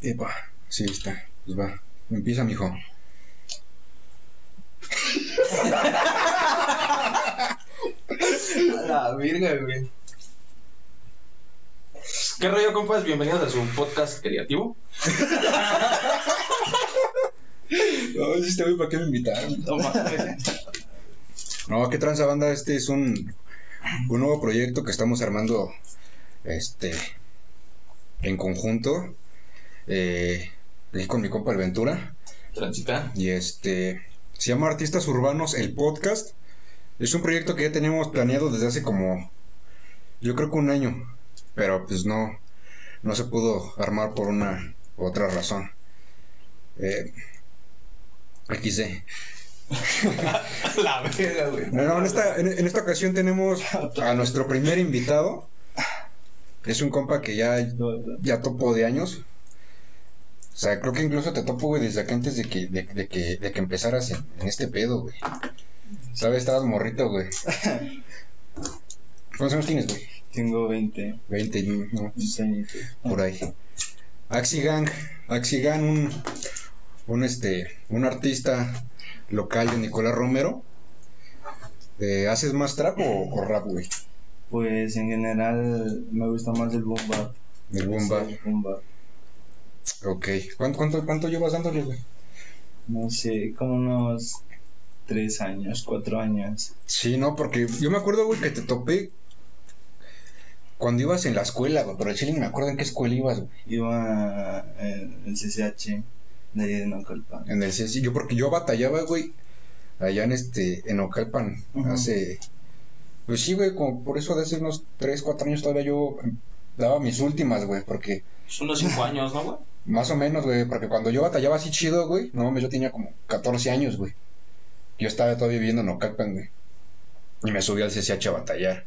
Epa, sí está. Pues va. Empieza, mijo. A la virga, güey. ¿Qué rollo, compas? Bienvenidos a su podcast creativo. No, sí está bien, ¿para qué me invitaron? No. No, qué tranza banda, este es un, un nuevo proyecto que estamos armando este en conjunto eh, ahí con mi compa El Ventura Transita. y este se llama Artistas Urbanos el podcast. Es un proyecto que ya teníamos planeado desde hace como yo creo que un año, pero pues no no se pudo armar por una u otra razón. Eh, XD. La verga, güey. No, no, en esta, en, en esta ocasión tenemos a nuestro primer invitado. Es un compa que ya, ya topo de años. O sea, creo que incluso te topo, güey, desde que antes de que, de, de que, de que empezaras en, en este pedo, güey. ¿Sabes? Estabas morrito, güey. ¿Cuántos años tienes, güey? Tengo 20 20, no, años. por ahí. Axigang, Axigang, un, un, este, un artista local de Nicolás Romero. Eh, ¿Haces más trap o, o rap, güey? Pues en general me gusta más el boom bap. El boom bap. El boom bap. Ok. ¿Cuánto, cuánto, cuánto llevas dándole, güey? No sé, como unos 3 años, 4 años. Sí, no, porque yo me acuerdo, güey, que te topé cuando ibas en la escuela, güey. Pero el chile me acuerdo en qué escuela ibas, güey. Iba en el CCH de ahí de Naucalpan. En el CSI. Yo, porque yo batallaba, güey, allá en este, en Ocalpan, hace. Pues sí, güey, como por eso de hace unos 3, 4 años todavía yo daba mis últimas, güey, porque. Es unos 5 años, ¿no, güey? Más o menos, güey, porque cuando yo batallaba así chido, güey, no mames, yo tenía como 14 años, güey. Yo estaba todavía viviendo en Ocalpan, güey. Y me subí al CCH a batallar.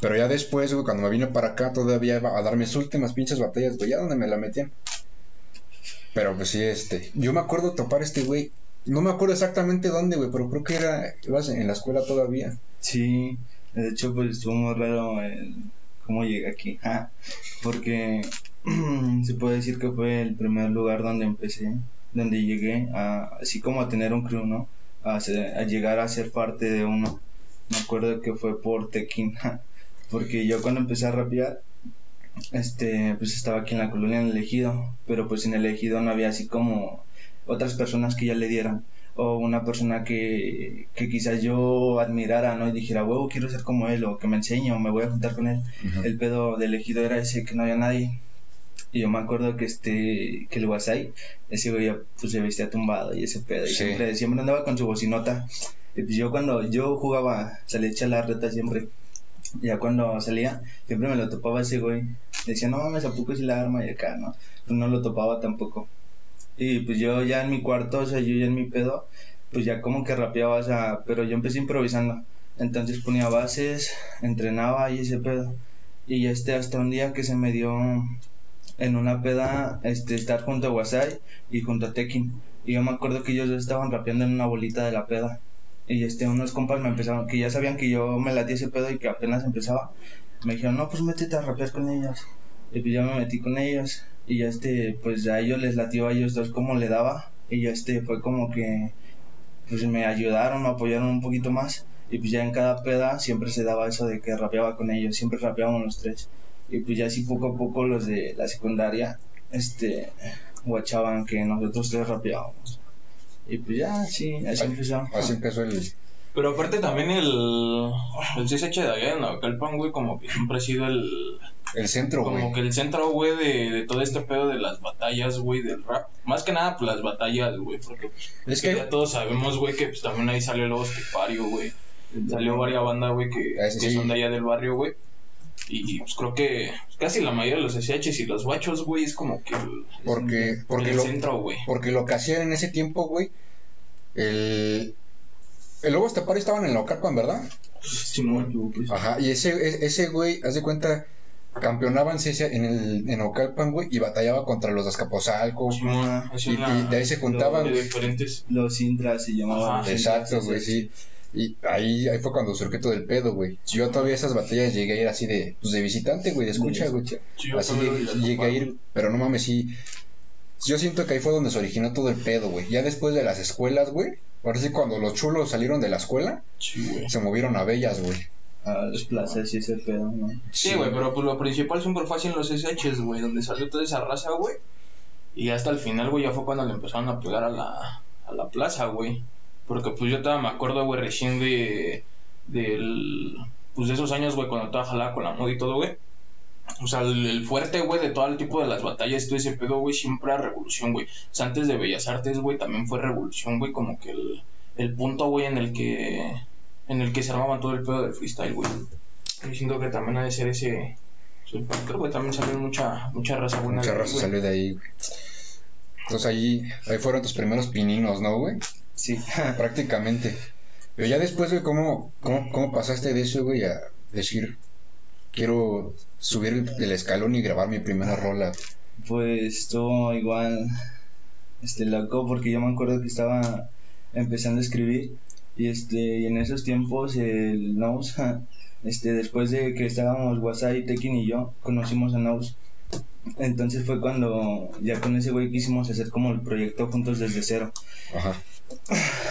Pero ya después, güey, cuando me vine para acá, todavía iba a dar mis últimas pinches batallas, güey, ya donde me la metían. Pero pues sí, este. Yo me acuerdo topar este güey. No me acuerdo exactamente dónde, güey, pero creo que era. Ibas en la escuela todavía. Sí, de hecho pues estuvo muy raro el cómo llegué aquí, ja, porque se puede decir que fue el primer lugar donde empecé, donde llegué a, así como a tener un crew, ¿no? A, ser- a llegar a ser parte de uno. Me acuerdo que fue por Tequín, ja, porque yo cuando empecé a rapear, este, pues estaba aquí en la colonia en el ejido, pero pues en el ejido no había así como otras personas que ya le dieran o una persona que, que quizás yo admirara, ¿no? Y dijera, huevo, quiero ser como él, o que me enseñe, o me voy a juntar con él. El pedo del elegido era ese, que no había nadie. Y yo me acuerdo que este, que el Wasai, ese güey ya, pues se vestía tumbado y ese pedo, y Sí. siempre, siempre andaba con su bocinota. Y pues yo cuando yo jugaba, salía a echar la reta siempre. Ya cuando salía, siempre me lo topaba ese güey. Decía, no mames, ¿a poco si la arma? Y acá, ¿no? Pues no lo topaba tampoco. Y pues yo ya en mi cuarto, o sea, yo ya en mi pedo, pues ya como que rapeaba, o sea, pero yo empecé improvisando. Entonces ponía bases, entrenaba y ese pedo. Y este hasta un día que se me dio en una peda este estar junto a Wasai y junto a Tekin. Y yo me acuerdo que ellos estaban rapeando en una bolita de la peda. Y este unos compas me empezaron, que ya sabían que yo me latía ese pedo y que apenas empezaba, me dijeron, "No, pues métete a rapear con ellos." Y pues ya me metí con ellos y ya este pues a ellos les latió a ellos dos como le daba y ya este fue como que pues me ayudaron, me apoyaron un poquito más y pues ya en cada peda siempre se daba eso de que rapeaba con ellos, siempre rapeábamos los tres y pues ya así poco a poco los de la secundaria este guachaban que nosotros tres rapeábamos y pues ya sí, así Ay, empezó. Así empezó el. Pero aparte también el, el CSH de allá en Naucalpan, güey, como que siempre ha sido el... El centro, Como güey. que el centro, güey, de, de todo este pedo de las batallas, güey, del rap. Más que nada, pues las batallas, güey, porque pues, Es que que. ya todos sabemos, güey, que pues también ahí salió luego Estipario, güey. Salió varias bandas, güey, que, Ah, sí, que sí. son de allá del barrio, güey. Y pues creo que pues, casi la mayoría de los SHs y los guachos, güey, es como que Porque, porque el lo, centro, güey. Porque lo que hacían en ese tiempo, güey, el, el Lobo Estepari estaban en la Ocalpan, ¿verdad? Simón, pues, Ajá, y ese, e- ese güey, haz de cuenta, campeonaban CSA en, el, en Ocalpan, güey, y batallaba contra los de Azcapotzalco. Y, en de ahí se juntaban, de güey. diferentes. los intras se llamaban Ajá, los Exacto, güey, sí. Y ahí, ahí fue cuando surgió todo el pedo, güey. Yo todavía esas batallas llegué a ir así de, pues de visitante, güey, de escucha, güey. Así llegué, llegué a ir, pero no mames, sí. Yo siento que ahí fue donde se originó todo el pedo, güey. Ya después de las escuelas, güey. Ahora sí, cuando los chulos salieron de la escuela, Sí, se movieron a Bellas, güey. A las plazas y ese pedo, ¿no? Sí, güey, pero pues lo principal siempre fue así en los SHs, güey, donde salió toda esa raza, güey. Y hasta el final, güey, ya fue cuando le empezaron a pegar a la, a la plaza, güey. Porque pues yo todavía me acuerdo, güey, recién de, del, pues de esos años, güey, cuando estaba jalada con la moda y todo, güey. O sea, el, el fuerte, güey, de todo el tipo de las batallas, todo ese pedo, güey, siempre era revolución, güey. O sea, antes de Bellas Artes, güey, también fue revolución, güey, como que el, el punto, güey, en el que, en el que se armaban todo el pedo del freestyle, güey. Yo siento que también ha de ser ese, factor, güey, también salió mucha, mucha raza buena. Mucha raza salió de ahí, güey. Entonces ahí, ahí fueron tus primeros pininos, ¿no, güey? Sí. Prácticamente. Pero ya después, güey, ¿cómo, cómo, cómo pasaste de eso, güey, a decir, quiero subir el, escalón y grabar mi primera rola? Pues estuvo igual, este, loco, porque yo me acuerdo que estaba empezando a escribir y este, y en esos tiempos el Nous, este, después de que estábamos WhatsApp y Tekin y yo, conocimos a Nous. Entonces fue cuando ya con ese güey quisimos hacer como el proyecto juntos desde cero. Ajá.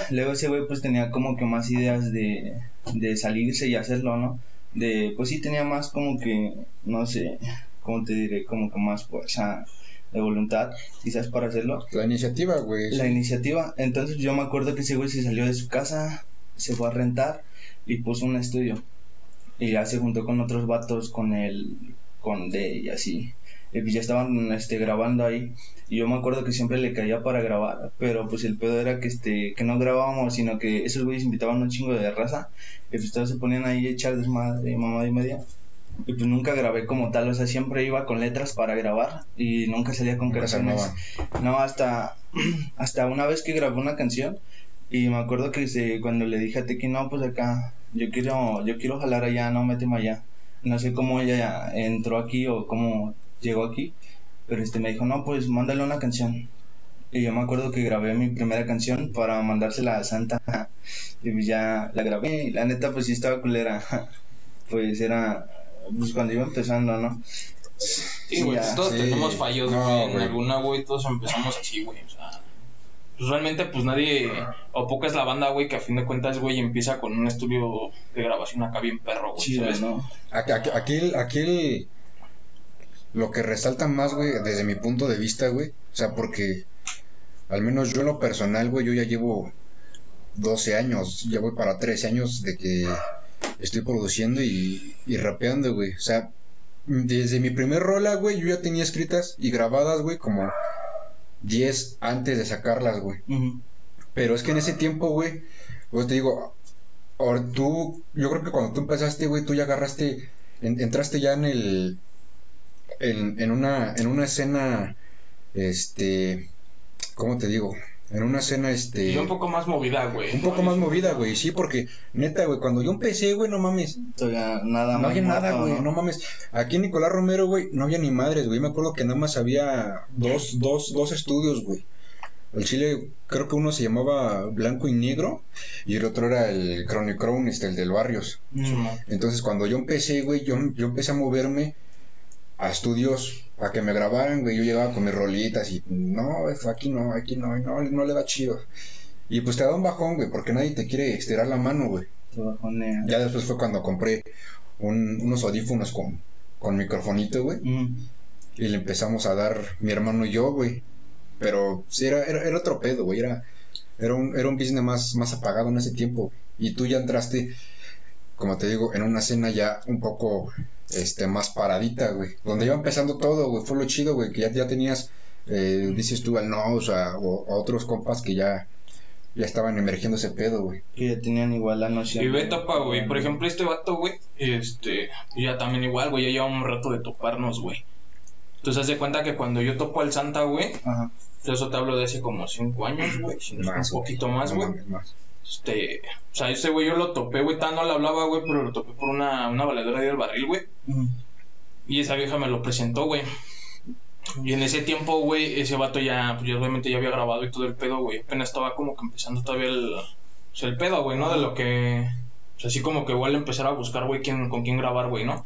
Luego ese güey pues tenía como que más ideas de, de salirse y hacerlo, ¿no? De, pues sí tenía más como que, no sé, ¿cómo te diré? Como que más fuerza de voluntad, quizás para hacerlo. La iniciativa, güey. La iniciativa, entonces yo me acuerdo que ese güey se salió de su casa, se fue a rentar y puso un estudio. Y ya se juntó con otros vatos, con el, con D y así. Y pues ya estaban este, grabando ahí. Y yo me acuerdo que siempre le caía para grabar, pero pues el pedo era que este que no grabábamos, sino que esos güeyes invitaban un chingo de raza, y pues todos se ponían ahí a echar desmadre, mamá y media. Y pues nunca grabé como tal, o sea, siempre iba con letras para grabar y nunca salía con canciones. No, hasta, hasta una vez que grabé una canción y me acuerdo que se, cuando le dije a Teki, no, pues acá, yo quiero, yo quiero jalar allá, no, méteme allá. No sé cómo ella entró aquí o cómo llegó aquí, pero este me dijo, no, pues mándale una canción. Y yo me acuerdo que grabé mi primera canción para mandársela a Santa. Y pues ya la grabé. Y la neta, pues sí estaba culera. Pues era, pues cuando iba empezando, ¿no? Sí, güey, todos sí. tenemos fallos, No, güey, en alguna, güey, todos empezamos así, güey, o sea, pues realmente, pues nadie, o poca es la banda, güey, que a fin de cuentas, güey, empieza con un estudio de grabación acá bien perro, güey, ¿sabes? ¿no? Aquí, aquí, aquí el- lo que resalta más, güey, desde mi punto de vista, güey, o sea, porque al menos yo en lo personal, güey, yo ya llevo 12 años, ya voy para 13 años de que estoy produciendo y, y rapeando, güey, o sea, desde mi primer rola, güey, yo ya tenía escritas y grabadas, güey, como 10 antes de sacarlas, güey. Pero es que en ese tiempo, güey, pues te digo, ahora tú, yo creo que cuando tú empezaste, güey, tú ya agarraste, en- entraste ya en el, en, en una, en una escena, este, ¿cómo te digo? En una escena, este, Y un poco más movida, güey. un poco más movida, güey, sí, porque neta, güey, cuando yo empecé, güey, no mames, Todavía nada no había nada, güey, no mames. Aquí en Nicolás Romero, güey, no había ni madres, güey. Me acuerdo que nada más había dos, dos, dos estudios, güey. El Chile, creo que uno se llamaba Blanco y Negro y el otro era el Chronicron, este, el del Barrios. Mm. Entonces, cuando yo empecé, güey, yo, yo empecé a moverme a estudios para que me grabaran, güey. Yo llegaba con mis rolitas y no, aquí no, aquí no, no, no le va chido. Y pues te da un bajón, güey, porque nadie te quiere estirar la mano, güey. Bajonea. Ya después fue cuando compré un- unos audífonos con, con microfonito, güey. Mm. Y le empezamos a dar mi hermano y yo, güey. Pero sí, era, era, era otro pedo, güey. Era, era, un, era un business más, más apagado en ese tiempo. Y tú ya entraste, como te digo, en una escena ya un poco este, más paradita, güey. Donde iba empezando todo, güey. Fue lo chido, güey. Que ya, ya tenías, eh, dices tú, al no, o, sea, o a otros compas que ya, ya estaban emergiendo ese pedo, güey. Que ya tenían igual la noción. Y ve topa, güey. Por ejemplo, este vato, güey, este, ya también igual, güey, ya lleva un rato de toparnos, güey. Entonces, haz de cuenta que cuando yo topo al Santa, güey, Ajá. eso te hablo de hace como cinco años, güey, si no es Más, un poquito más, güey. más. Este, o sea, ese güey yo lo topé, güey, tan no le hablaba, güey, pero lo topé por una, una valedora ahí del barril, güey. Mm. Y esa vieja me lo presentó, güey. Y en ese tiempo, güey, ese vato ya, pues ya obviamente ya había grabado y todo el pedo, güey. Apenas estaba como que empezando todavía el, o sea, el pedo, güey, ¿no? De lo que, o sea, así como que igual empezar a buscar, güey, quién, con quién grabar, güey, ¿no?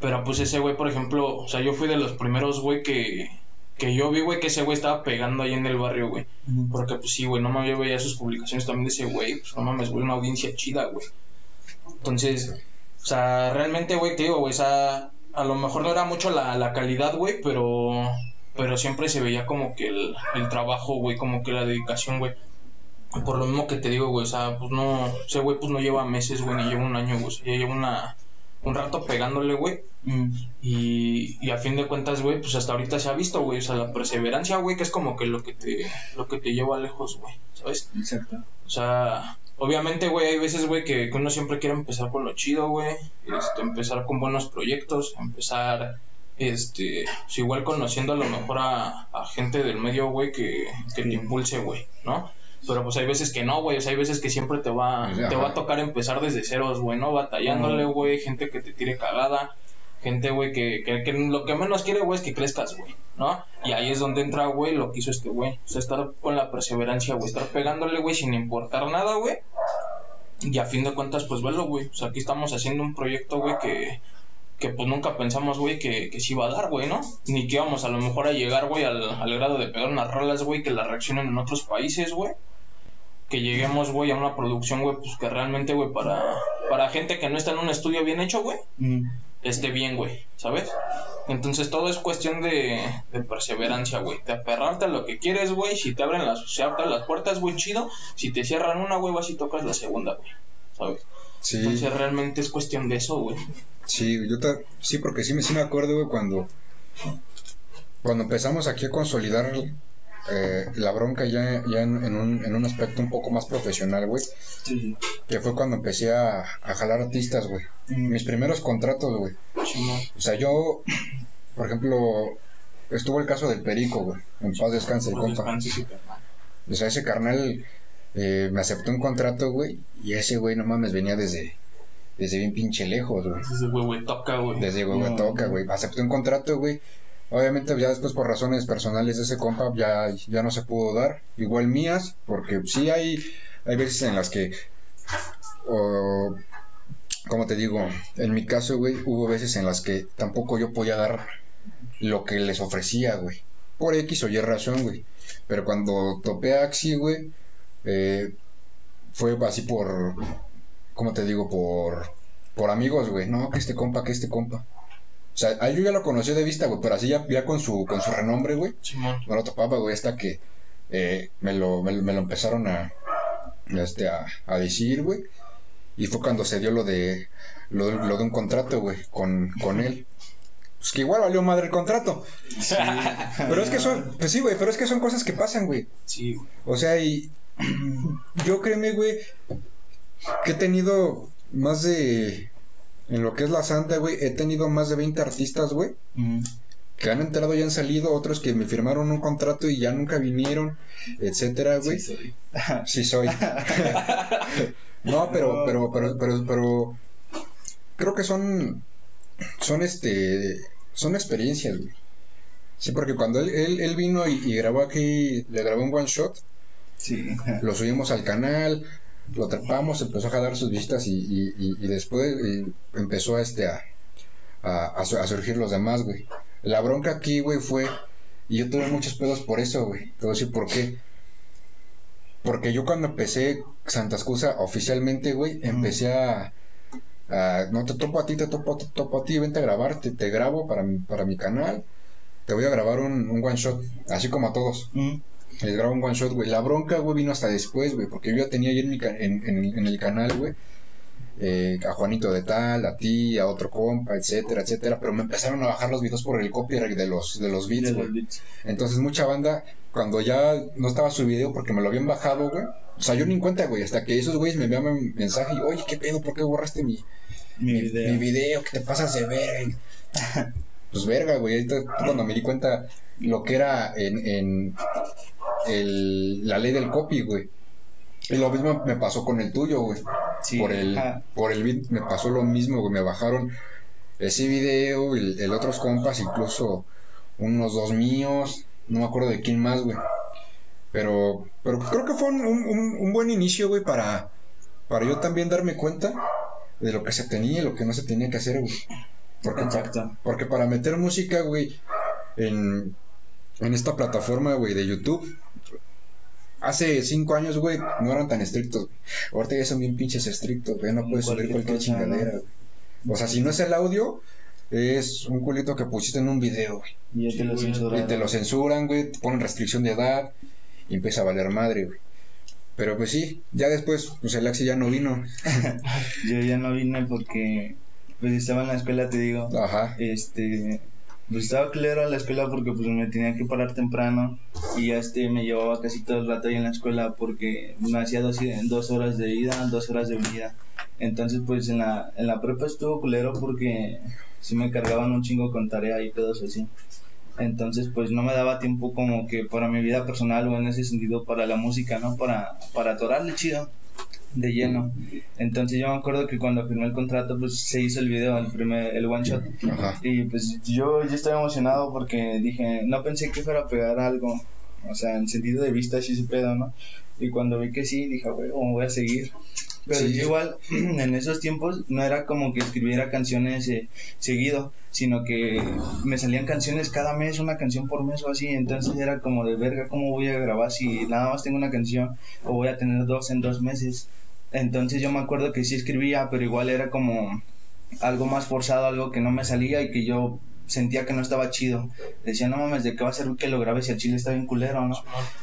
Pero pues ese güey, por ejemplo, o sea, yo fui de los primeros, güey, que, que yo vi, güey, que ese güey estaba pegando ahí en el barrio, güey. Porque pues sí, güey, no mames, yo veía sus publicaciones también de ese güey, pues no mames, güey, una audiencia chida, güey. Entonces, o sea, realmente, güey, te digo, güey, o sea, a lo mejor no era mucho la, la calidad, güey, pero, pero siempre se veía como que el, el trabajo, güey, como que la dedicación, güey. Por lo mismo que te digo, güey, o sea, pues no, ese güey pues no lleva meses, güey, ni lleva un año, güey, o sea, ya lleva una, un rato pegándole, güey. Y, y a fin de cuentas, güey, pues hasta ahorita se ha visto, güey, o sea, la perseverancia, güey, que es como que lo que te, lo que te lleva lejos, güey, ¿sabes? Exacto. O sea, obviamente, güey, hay veces, güey, que, que uno siempre quiere empezar con lo chido, güey. Este, empezar con buenos proyectos, empezar, este, pues, igual conociendo a lo mejor a, a gente del medio, güey, que, que te impulse, güey, ¿no? Pero pues hay veces que no, güey, o sea, hay veces que siempre te va, te va a tocar empezar desde ceros, güey, ¿no? Batallándole, güey, gente que te tire cagada, gente, güey, que, que, que lo que menos quiere, güey, es que crezcas, güey, ¿no? Y ahí es donde entra, güey, lo que hizo este güey, o sea, estar con la perseverancia, güey, estar pegándole, güey, sin importar nada, güey. Y a fin de cuentas, pues velo, güey. O sea, aquí estamos haciendo un proyecto, güey, que, que pues nunca pensamos, güey, que, que sí iba a dar, güey, ¿no? Ni que íbamos a lo mejor a llegar, güey, al, al grado de pegar unas rolas, güey, que las reaccionen en otros países, güey. Que lleguemos, güey, a una producción, güey, pues que realmente, güey, para, para gente que no está en un estudio bien hecho, güey, esté bien, güey, ¿sabes? Entonces todo es cuestión de, de perseverancia, güey. De aferrarte a lo que quieres, güey. Si te abren las, se abren las puertas, güey, chido. Si te cierran una, güey, vas y tocas la segunda, güey. ¿Sabes? Sí, Entonces realmente es cuestión de eso, güey. Sí, yo ta- sí, porque sí me, sí me acuerdo, güey, cuando, cuando empezamos aquí a consolidar eh, la bronca ya, ya en, en un, en un aspecto un poco más profesional, güey, Sí, sí. que fue cuando empecé a, a jalar artistas, güey. Mis primeros contratos, güey. Simón. O sea, yo, por ejemplo, estuvo el caso del Perico, güey. En paz descanse, el compa. sí. O sea, ese carnal eh, me aceptó un contrato, güey. Y ese güey, no mames, venía desde, desde bien pinche lejos, güey. Ese güey, güey, toca, güey. Desde. Huehuetoca, güey. Acepté un contrato, güey. Obviamente, ya después, por razones personales de ese compa, ya, ya no se pudo dar. Igual mías, porque sí hay, hay veces en las que. O, como te digo, en mi caso, güey, hubo veces en las que tampoco yo podía dar lo que les ofrecía, güey. Por X o Y razón, güey. Pero cuando topé a Axi, güey, eh, fue así por. ¿Cómo te digo? Por. Por amigos, güey. No, que este compa, que este compa. O sea, a él yo ya lo conocí de vista, güey, pero así ya, ya con su con su renombre, güey. Simón. No lo topaba, güey, hasta que eh, me, lo, me, lo- me lo empezaron a, este, a, a decir, güey. Y fue cuando se dio lo de lo, de- lo de un contrato, güey, con, con él. Pues que igual valió madre el contrato. Pero es que son, pues sí, güey, pero es que son cosas que pasan, güey. Sí, güey. O sea, y yo créeme, güey, que he tenido más de, en lo que es la Santa, güey, he tenido más de 20 artistas, güey, que han entrado y han salido, otros que me firmaron un contrato y ya nunca vinieron, etcétera, güey. Sí, soy. Sí soy. no, pero, pero, pero, pero, pero, creo que son, son este, son experiencias, güey. Sí, porque cuando él, él, él vino y, y grabó aquí, le grabó un one shot, Sí. lo subimos al canal, lo trepamos, empezó a jalar sus vistas y, y, y- y después eh, empezó a, este, a, a, a su- a surgir los demás, güey. La bronca aquí, güey, fue, y yo tuve muchos pedos por eso, güey. Te voy a decir por qué. Porque yo cuando empecé Santa Excusa oficialmente, güey, empecé a, a- no te topo a ti, te topo, te topo a ti, vente a grabar, te, te grabo para mi, para mi canal, te voy a grabar un, un one shot, así como a todos. Mm. Les grabo un one shot, güey. La bronca, güey, vino hasta después, güey. Porque yo ya tenía ahí en, mi ca- en, en el- en el canal, güey. eh, a Juanito de tal, a ti, a otro compa, etcétera, etcétera. Pero me empezaron a bajar los videos por el copyright de los, de los beats, güey. Entonces mucha banda, cuando ya no estaba su video porque me lo habían bajado, güey. O sea, yo ni en cuenta, güey. Hasta que esos güeyes me enviaban mensaje y, oye, ¿qué pedo? ¿Por qué borraste mi, Mi mi, video. mi video? ¿Qué te pasas de verga? pues verga, güey. Cuando me di cuenta lo que era en, en el, la ley del copy, güey. Y lo mismo me pasó con el tuyo, güey. Sí. Por el, por el beat me pasó lo mismo, güey. Me bajaron ese video, el, el otros compas, incluso unos dos míos. No me acuerdo de quién más, güey. Pero, pero creo que fue un, un- un buen inicio, güey, para, para yo también darme cuenta de lo que se tenía y lo que no se tenía que hacer, güey. Porque, Exacto. porque para meter música, güey, en, en esta plataforma, güey, de YouTube, hace cinco años, güey, no eran tan estrictos. güey. Ahorita ya son bien pinches estrictos, güey, no puedes subir cualquier chingadera, güey. O sea, si no es el audio, es un culito que pusiste en un video, güey. Y ya te lo Sí. Y te lo censuran, güey, te ponen restricción de edad y empieza a valer madre, güey. Pero pues sí, ya después, pues el Axi ya no vino. Yo ya no vine porque pues estaba en la escuela, te digo. Ajá. Este, pues estaba claro a la escuela porque pues me tenía que parar temprano y ya este me llevaba casi todo el rato ahí en la escuela porque me hacía dos, dos horas de ida, dos horas de venida. Entonces pues en la, en la prepa estuvo culero porque sí me cargaban un chingo con tarea y pedos así. Entonces pues no me daba tiempo como que para mi vida personal o en ese sentido para la música, ¿no? Para, para atorarle chido de lleno. Entonces yo me acuerdo que cuando firmé el contrato pues se hizo el video, el primer, el one shot. Ajá. Y pues yo, yo estaba emocionado porque dije, no pensé que fuera a pegar algo, o sea, en sentido de vista sí se pedo, ¿no? Y cuando vi que sí, dije, güey, voy a seguir. Pero Sí. yo igual, en esos tiempos, no era como que escribiera canciones eh, seguido, sino que me salían canciones cada mes, una canción por mes o así, entonces era como de verga, ¿cómo voy a grabar si nada más tengo una canción o voy a tener dos en dos meses? Entonces yo me acuerdo que sí escribía, pero igual era como algo más forzado, algo que no me salía y que yo sentía que no estaba chido. Decía, no mames, ¿de qué va a ser que lo grabes si el chile está bien culero, no?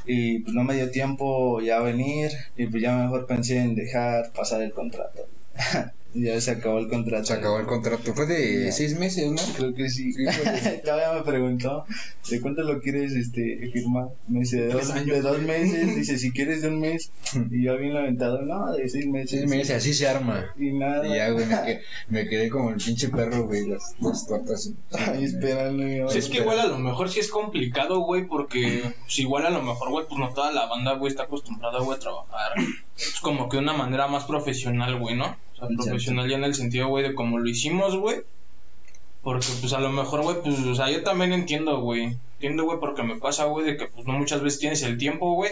Y pues no me dio tiempo ya a venir y pues ya mejor pensé en dejar pasar el contrato. ya se acabó el contrato. Se acabó el contrato. Fue de Ya. seis meses, ¿no? Creo que sí. Sí, Todavía me preguntó, ¿de cuánto lo quieres este, firmar? Me dice, de dos, años. de dos meses. Dice, si quieres de un mes. Y yo bien lamentado, no, de seis meses. Seis meses, así se arma. Y nada. Y ya, güey, me quedé, me quedé como el pinche perro, güey, las, las tortas. Ahí esperando. Pues es que igual a lo mejor sí es complicado, güey, porque pues igual a lo mejor, güey, pues no toda la banda, güey, está acostumbrada, güey, a trabajar. Es como que una manera más profesional, güey, ¿no? O sea, Exacto. profesional ya en el sentido, güey, de cómo lo hicimos, güey. Porque, pues, a lo mejor, güey, pues, o sea, yo también entiendo, güey. Entiendo, güey, porque me pasa, güey, de que, pues, no muchas veces tienes el tiempo, güey.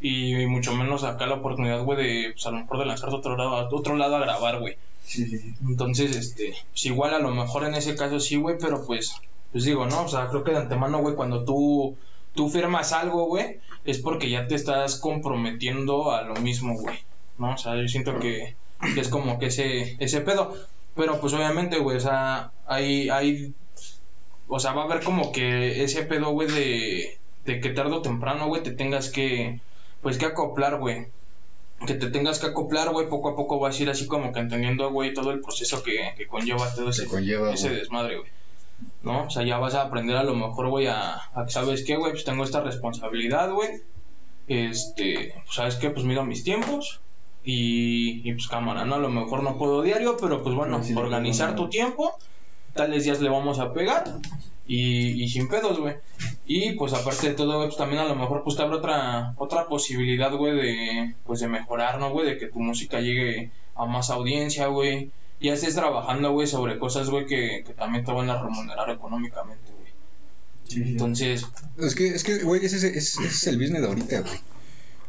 Y mucho menos acá la oportunidad, güey, de, pues, a lo mejor de lanzarte a otro lado, a otro lado a grabar, güey. Sí, sí, sí. Entonces, este, pues igual a lo mejor en ese caso sí, güey, pero pues, pues digo, ¿no? O sea, creo que de antemano, güey, cuando tú, tú firmas algo, güey, es porque ya te estás comprometiendo a lo mismo, güey, ¿no? O sea, yo siento que, que es como que ese, ese pedo, pero pues obviamente, güey, o sea, hay, hay, o sea, va a haber como que ese pedo, güey, de, de que tarde o temprano, güey, te tengas que, pues, que acoplar, güey que te tengas que acoplar, güey, poco a poco vas a ir así como que entendiendo, güey, todo el proceso que, que conlleva todo ese, Se conlleva, ese desmadre, güey. ¿No? O sea, ya vas a aprender a lo mejor, güey, a, a que, ¿sabes qué, güey? Pues tengo esta responsabilidad, güey. Este, pues, ¿sabes qué? Pues mido mis tiempos. Y, y pues cámara, ¿no? A lo mejor no puedo diario, pero pues bueno, Sí, sí, organizar tu tiempo. Tales días le vamos a pegar. Y, y sin pedos, güey. Y pues aparte de todo, güey, pues también a lo mejor pues te abre otra, otra posibilidad, güey, de, pues de mejorar, ¿no, güey? De que tu música llegue a más audiencia, güey. Y ya estés trabajando, güey, sobre cosas, güey, que, que también te van a remunerar económicamente, güey. Sí. Entonces, Es que, es que, güey, ese, es- ese es el business de ahorita, güey.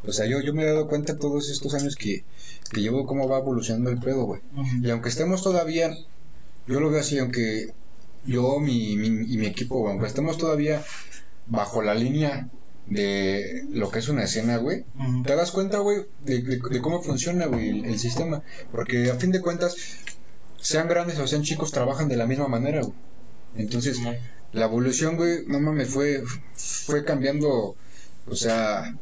O sea, yo, yo me he dado cuenta todos estos años que, que llevo cómo va evolucionando el pedo, güey. Y aunque estemos todavía, yo lo veo así, aunque yo mi, mi, y mi equipo, güey, aunque estemos todavía bajo la línea de lo que es una escena, güey, te das cuenta, güey, de, de- de cómo funciona, güey, el, el sistema. Porque a fin de cuentas, sean grandes o sean chicos, trabajan de la misma manera, güey. Entonces, la evolución, güey, no mames, fue, fue cambiando, o sea,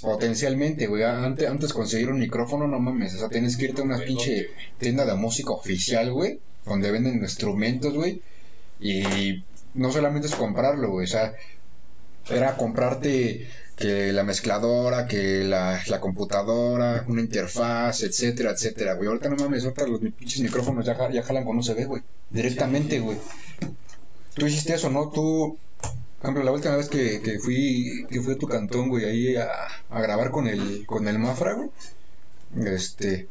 potencialmente, güey. Antes, antes conseguir un micrófono, no mames, o sea, tienes que irte a una pinche tienda de música oficial, güey, donde venden instrumentos, güey, y no solamente es comprarlo, güey, o sea, era comprarte que la mezcladora, que la, la computadora, una interfaz, etcétera, etcétera, güey. Ahorita no mames, ahorita los pinches micrófonos ya, ya jalan con USB, güey. Directamente, güey. Tú hiciste eso, ¿no? Tú, por la última vez que, que fui que fui a tu cantón, güey, ahí a, a grabar con el con el Mafra. Este,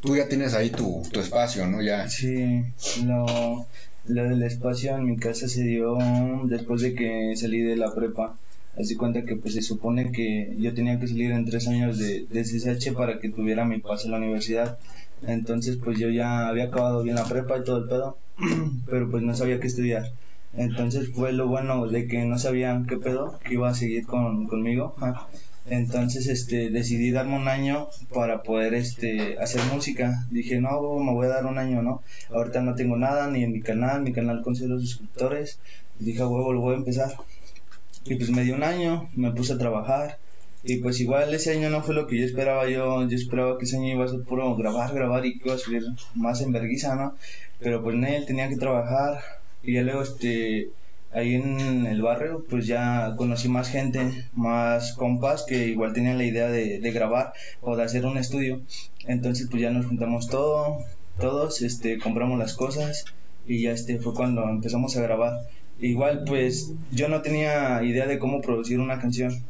tú ya tienes ahí tu, tu espacio, ¿no? Ya. Sí, lo, lo del espacio en mi casa se dio después de que salí de la prepa. Así cuenta que pues se supone que yo tenía que salir en tres años de, de CSH para que tuviera mi pase en la universidad. Entonces pues yo ya había acabado bien la prepa y todo el pedo, pero pues no sabía qué estudiar. Entonces fue lo bueno de que no sabían qué pedo, que iba a seguir con, conmigo. Entonces este decidí darme un año para poder este hacer música. Dije, no, me voy a dar un año, ¿no? Ahorita no tengo nada ni en mi canal, mi canal con cero suscriptores. Dije, huevo, lo voy a empezar. Y pues me dio un año, me puse a trabajar. Y pues igual ese año no fue lo que yo esperaba. Yo, yo esperaba que ese año iba a ser puro grabar, grabar y que iba a subir más en vergüenza, ¿no? Pero pues él tenía que trabajar. Y ya luego, este, ahí en el barrio, pues ya conocí más gente, más compas que igual tenían la idea de, de grabar o de hacer un estudio. Entonces pues ya nos juntamos todo, todos, este, compramos las cosas y ya este fue cuando empezamos a grabar. Igual pues yo no tenía idea de cómo producir una canción.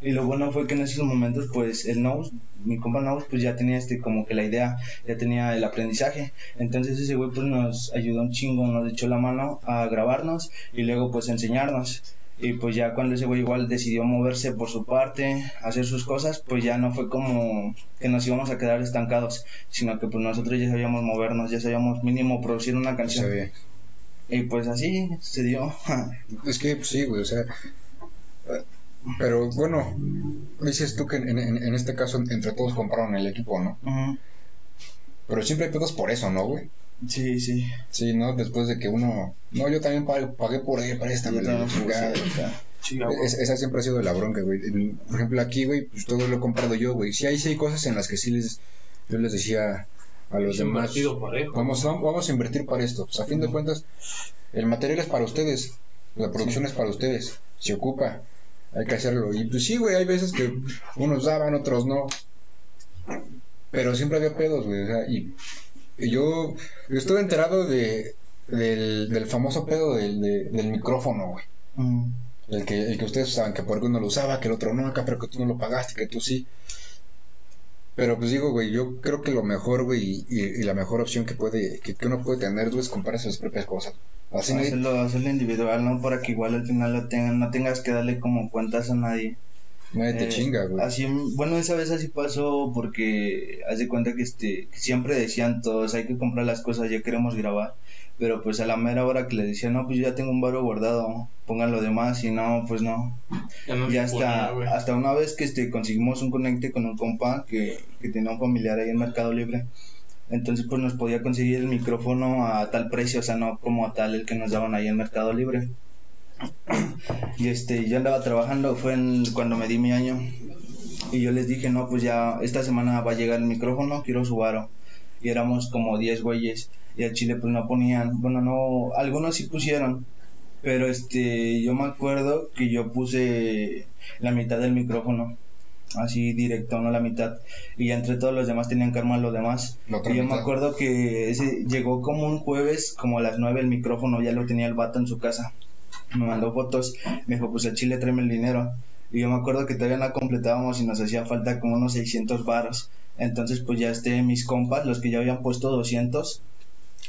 Y lo bueno fue que en esos momentos, pues, el Nose, mi compa Nose, pues ya tenía este, como que la idea, ya tenía el aprendizaje. Entonces ese güey, pues nos ayudó un chingo, nos echó la mano a grabarnos y luego, pues, enseñarnos. Y pues ya cuando ese güey igual decidió moverse por su parte, hacer sus cosas, pues ya no fue como que nos íbamos a quedar estancados, sino que pues nosotros ya sabíamos movernos, ya sabíamos mínimo producir una canción. Ve. Y pues así se dio. Es que pues, sí, güey, o sea. Pero bueno, dices tú que en, en- en este caso entre todos compraron el equipo, ¿no? Pero siempre hay pedos por eso, ¿no, güey? Sí, sí. Sí, ¿no? Después de que uno... No, yo también pagué, pagué por. Yo también, pues, chingada. sí, o sea. Es- esa siempre ha sido la bronca, güey. Por ejemplo, aquí, güey, pues todo lo he comprado yo, güey. Sí hay, sí hay cosas en las que sí les... Yo les decía a los demás... parejo. Vamos, vamos vamos a invertir para esto. Pues a fin de cuentas, el material es para ustedes. La producción es para ustedes. Se ocupa. Hay que hacerlo. Y pues sí, güey, hay veces que unos daban, otros no. Pero siempre había pedos, güey. O sea, y, y yo, yo estuve enterado de, del, del famoso pedo del, de- del micrófono, güey. ujú. El que, el que ustedes usaban, que por uno lo usaba, que el otro no, acá, pero que tú no lo pagaste, que tú sí. Pero pues digo, güey, yo creo que lo mejor, güey, y, la mejor opción que puede, que, que uno puede tener, güey, es comprarse sus propias cosas. Así hacerlo, hacerlo individual, ¿no? Para que igual al final lo tengan, no tengas que darle como cuentas a nadie. nadie te Eh, chinga, güey. Así, bueno, esa vez así pasó porque haz de cuenta que este que siempre decían todos, hay que comprar las cosas, ya queremos grabar. Pero pues a la mera hora que le decían, no, pues yo ya tengo un baro guardado, pongan lo demás y no, pues no. Ya no Ya se ponía, hasta, güey. hasta una vez que este conseguimos un conecte con un compa que, que tenía un familiar ahí en Mercado Libre. Entonces pues nos podía conseguir el micrófono a tal precio, o sea, no como a tal el que nos daban ahí en Mercado Libre. Y este, yo andaba trabajando, fue en- cuando me di mi año. Y yo les dije, no, pues ya esta semana va a llegar el micrófono, quiero su varo. Y éramos como 10 güeyes. Y al chile pues no ponían, bueno, no, algunos sí pusieron. Pero este, yo me acuerdo que yo puse la mitad del micrófono. Así directo, no la mitad. Y ya entre todos los demás tenían que armar lo demás. Y yo me acuerdo que ese, llegó como un jueves, como a las 9 el micrófono, ya lo tenía el vato en su casa. Me mandó fotos, me dijo, pues el chile tráeme el dinero. Y yo me acuerdo que todavía no completábamos y nos hacía falta como unos 600 varos. Entonces pues ya este, mis compas, los que ya habían puesto 200,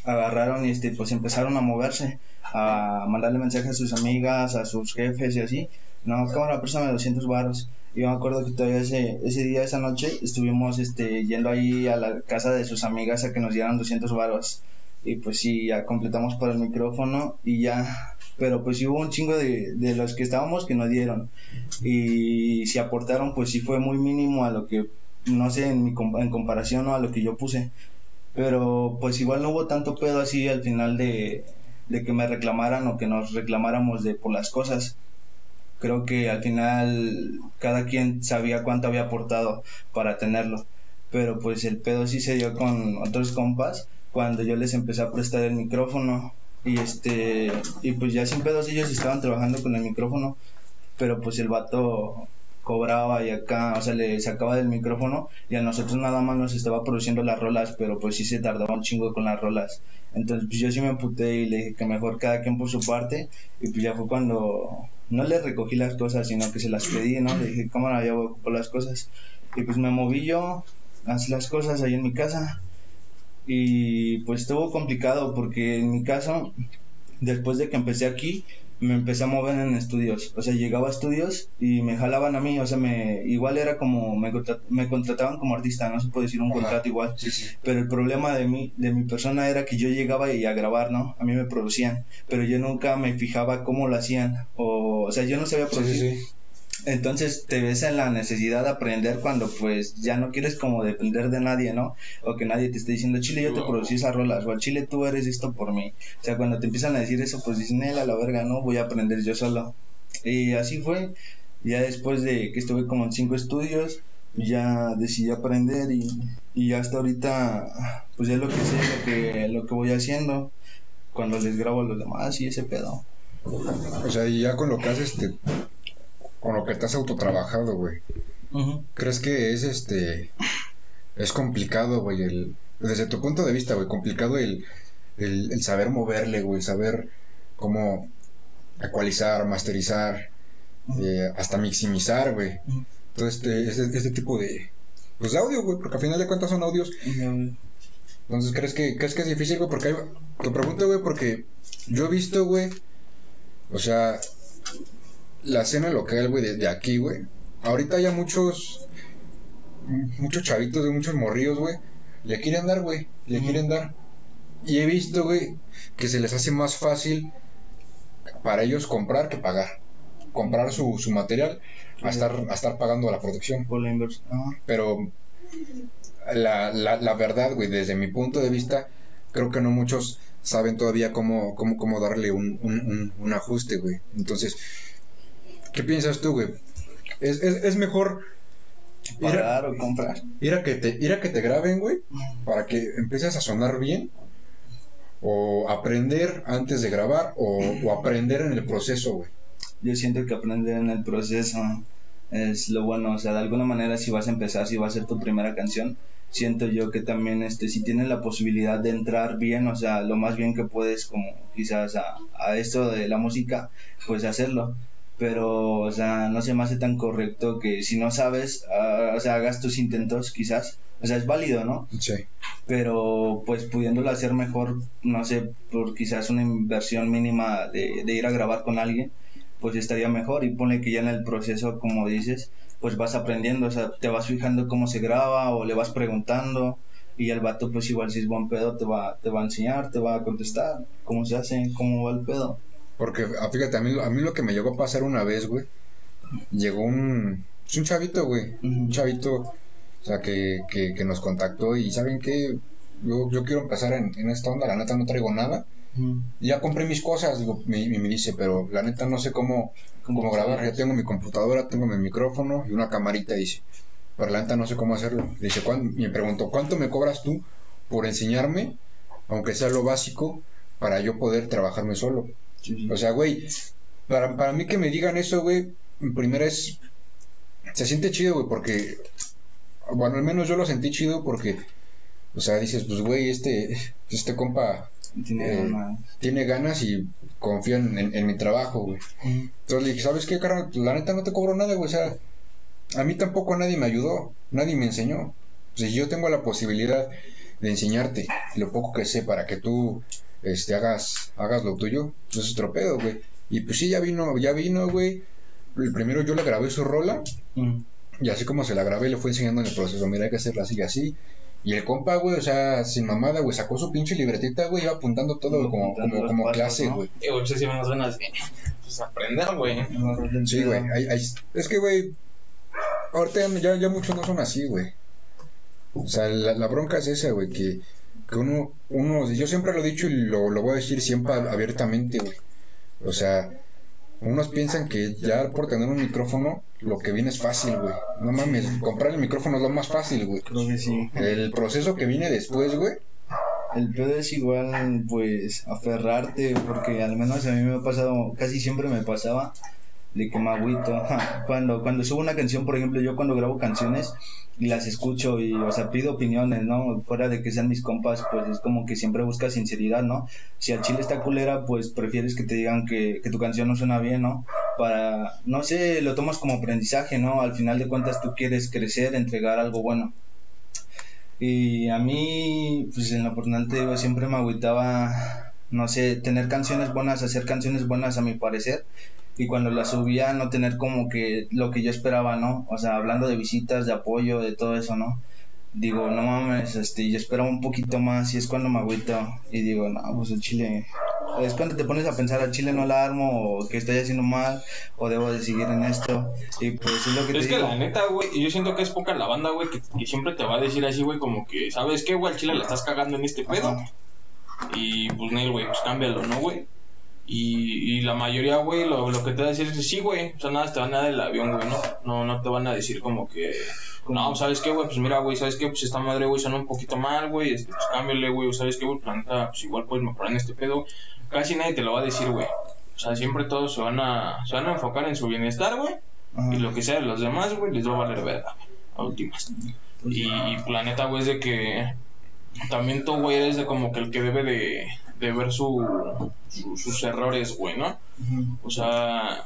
agarraron y este, pues empezaron a moverse, a mandarle mensajes a sus amigas, a sus jefes y así. No, cámara, préstame 200 varos. Y yo me acuerdo que todavía ese, ese día, esa noche, estuvimos este, yendo ahí a la casa de sus amigas a que nos dieran 200 varos. Y pues sí, ya completamos para el micrófono y ya. Pero pues sí hubo un chingo de, de los que estábamos que no dieron. Y si aportaron, pues sí fue muy mínimo a lo que, no sé, en, mi, en comparación ¿no? a lo que yo puse. Pero pues igual no hubo tanto pedo así al final de, de que me reclamaran o que nos reclamáramos de por las cosas. Creo que al final cada quien sabía cuánto había aportado para tenerlo. Pero pues el pedo sí se dio con otros compas cuando yo les empecé a prestar el micrófono y este y pues ya sin pedos ellos estaban trabajando con el micrófono pero pues el vato cobraba y acá, o sea, le sacaba del micrófono y a nosotros nada más nos estaba produciendo las rolas, pero pues sí se tardaba un chingo con las rolas. Entonces pues yo sí me emputé y le dije que mejor cada quien por su parte y pues ya fue cuando no le recogí las cosas, sino que se las pedí, ¿no? Le dije, cámara, ya voy a ocupar las cosas. Y pues me moví yo, hacer las cosas ahí en mi casa y pues estuvo complicado porque en mi caso, después de que empecé aquí, me empecé a mover en estudios. O sea, llegaba a estudios y me jalaban a mí. O sea, me igual era como, me, me contrataban como artista, no se puede decir un Ajá. contrato igual. Sí, sí. Pero el problema de mí, de mi persona era que yo llegaba y a grabar, ¿no? A mí me producían, pero yo nunca me fijaba cómo lo hacían. O, o sea, yo no sabía producir. sí. Entonces te ves en la necesidad de aprender cuando pues ya no quieres como depender de nadie, ¿no? O que nadie te esté diciendo, Chile, yo te producí esas rolas, o al Chile tú eres esto por mí. O sea, cuando te empiezan a decir eso, pues dicen, él a la verga, no, voy a aprender yo solo. Y así fue. Ya después de que estuve como en cinco estudios, ya decidí aprender y, y hasta ahorita, pues ya lo que sé, lo que, lo que voy haciendo cuando les grabo a los demás y ese pedo. O sea, y ya con lo que haces, este, con lo que te has autotrabajado, güey. ¿Crees que es este es complicado, güey, el desde tu punto de vista, güey, complicado el, el, el saber moverle, güey, saber cómo ecualizar, masterizar, eh, hasta maximizar, güey. Ujú. Todo este, este, este tipo de pues de audio, güey, porque al final de cuentas son audios. Entonces, ¿crees que crees que es difícil, güey? Porque hay, te pregunto, güey, porque yo he visto, güey, o sea, la escena local, güey, de, de aquí, güey. Ahorita hay muchos, muchos chavitos, de muchos morrillos, güey. Le quieren dar, güey, le quieren dar. Y he visto, güey, que se les hace más fácil para ellos comprar que pagar. Comprar su, su material a estar, a estar pagando la producción. Por la inversión. Pero la, la, la verdad, güey, desde mi punto de vista, creo que no muchos saben todavía cómo, cómo, cómo darle un, un, un, un ajuste, güey. Entonces, ¿qué piensas tú, güey? ¿Es, es, es mejor Pagar o comprar. ir a que te, ir a que te graben, güey, para que empieces a sonar bien? ¿O aprender antes de grabar? ¿O, o aprender en el proceso, güey? Yo siento que aprender en el proceso es lo bueno. O sea, de alguna manera, si vas a empezar, si va a ser tu primera canción, siento yo que también, este, si tienes la posibilidad de entrar bien, o sea, lo más bien que puedes, como quizás a, a esto de la música, pues hacerlo. Pero, o sea, no se me hace tan correcto que si no sabes, ah, o sea, hagas tus intentos, quizás. O sea, es válido, ¿no? Sí. pero pues pudiéndolo hacer mejor, no sé, por quizás una inversión mínima de, de ir a grabar con alguien, pues estaría mejor y pone que ya en el proceso, como dices, pues vas aprendiendo, o sea, te vas fijando cómo se graba o le vas preguntando y el vato pues igual si es buen pedo te va, te va a enseñar, te va a contestar cómo se hace, cómo va el pedo. Porque, ah, fíjate, a mí, a mí lo que me llegó a pasar una vez, güey, llegó un, es un chavito, güey, un chavito, o sea, que, que, que nos contactó y ¿saben qué? Yo, yo quiero empezar en, en esta onda, la neta no traigo nada. Ya compré mis cosas, digo, me- y me dice, pero la neta no sé cómo, cómo ¿Cómo grabar. Ya tengo mi computadora, tengo mi micrófono y una camarita, dice. Pero la neta no sé cómo hacerlo. Dice, ¿cuán- me preguntó, ¿cuánto me cobras tú por enseñarme, aunque sea lo básico, para yo poder trabajarme solo? Sí, sí. O sea, güey, para, para mí que me digan eso, güey, en primera es... Se siente chido, güey, porque... Bueno, al menos yo lo sentí chido porque... O sea, dices, pues, güey, este, este compa Tiene eh, ganas. tiene ganas y confía en, en- en mi trabajo, güey. Entonces le dije, ¿sabes qué, carnal? La neta no te cobro nada, güey. O sea, a mí tampoco nadie me ayudó, nadie me enseñó. Si yo tengo la posibilidad de enseñarte lo poco que sé para que tú este, hagas, hagas lo tuyo, pues es otro pedo, güey. Y pues sí, ya vino, ya vino, güey. El primero yo le grabé su rola y así como se la grabé, le fue enseñando en el proceso. Mira, hay que hacerla así y así. Y el compa, güey, o sea, sin mamada, güey, sacó su pinche libretita, güey, iba apuntando todo como, apuntando como, como pasos, clase, ¿no? güey. Y, güey, pues ganas de pues, aprender, güey. Sí, güey. hay- hay- Es que, güey, ahorita ya, ya muchos no son así, güey. O sea, la, la bronca es esa, güey, que, que uno, uno, yo siempre lo he dicho y lo, lo voy a decir siempre abiertamente, güey. O sea, unos piensan que ya por tener un micrófono, lo que viene es fácil, güey. No mames, comprar el micrófono es lo más fácil, güey. Creo que sí. El proceso que viene después, güey, El pedo es igual, pues, aferrarte, porque al menos a mí me ha pasado, casi siempre me pasaba, de que me agüito. Cuando, cuando subo una canción, por ejemplo, yo cuando grabo canciones y las escucho y, o sea, pido opiniones, ¿no? Fuera de que sean mis compas, pues es como que siempre buscas sinceridad, ¿no? Si al chile está culera, pues prefieres que te digan que, que tu canción no suena bien, ¿no? Para, no sé, lo tomas como aprendizaje, ¿no? Al final de cuentas tú quieres crecer, entregar algo bueno. Y a mí, pues en lo personal te digo, siempre me agüitaba no sé, tener canciones buenas, hacer canciones buenas a mi parecer. Y cuando las subía, no tener como que lo que yo esperaba, ¿no? O sea, hablando de visitas, de apoyo, de todo eso, ¿no? Digo, no mames, este, yo esperaba un poquito más y es cuando me agüito. Y digo, no, pues el chile. Es cuando te pones a pensar, al chile no la armo, o que estoy haciendo mal, o debo de seguir en esto. Y pues es lo que Es te que digo. la neta, güey, yo siento que es poca la banda, güey, que, que siempre te va a decir así, güey, como que, ¿sabes qué, güey? Al chile la estás cagando en este pedo. Ajá. Y pues, Neil, güey, pues cámbialo, ¿no, güey? Y, y la mayoría, güey, lo, lo que te va a decir es que sí, güey. O sea, nada, te van a dar el avión, güey, ¿no? No, no te van a decir como que. No, ¿sabes qué, güey? Pues mira, güey, ¿sabes qué? Pues esta madre, güey, suena un poquito mal, güey. Este, pues cámbiale, güey. ¿Sabes qué, güey? Planta, pues igual puedes mejorar en este pedo. Casi nadie te lo va a decir, güey. O sea, siempre todos se van a, se van a enfocar en su bienestar, güey. Y lo que sea de los demás, güey, les va a valer verga, a últimas. Y, y planeta, güey, es de que también tú, güey, eres de como que el que debe de, de ver su, su- sus errores, güey, ¿no? O sea,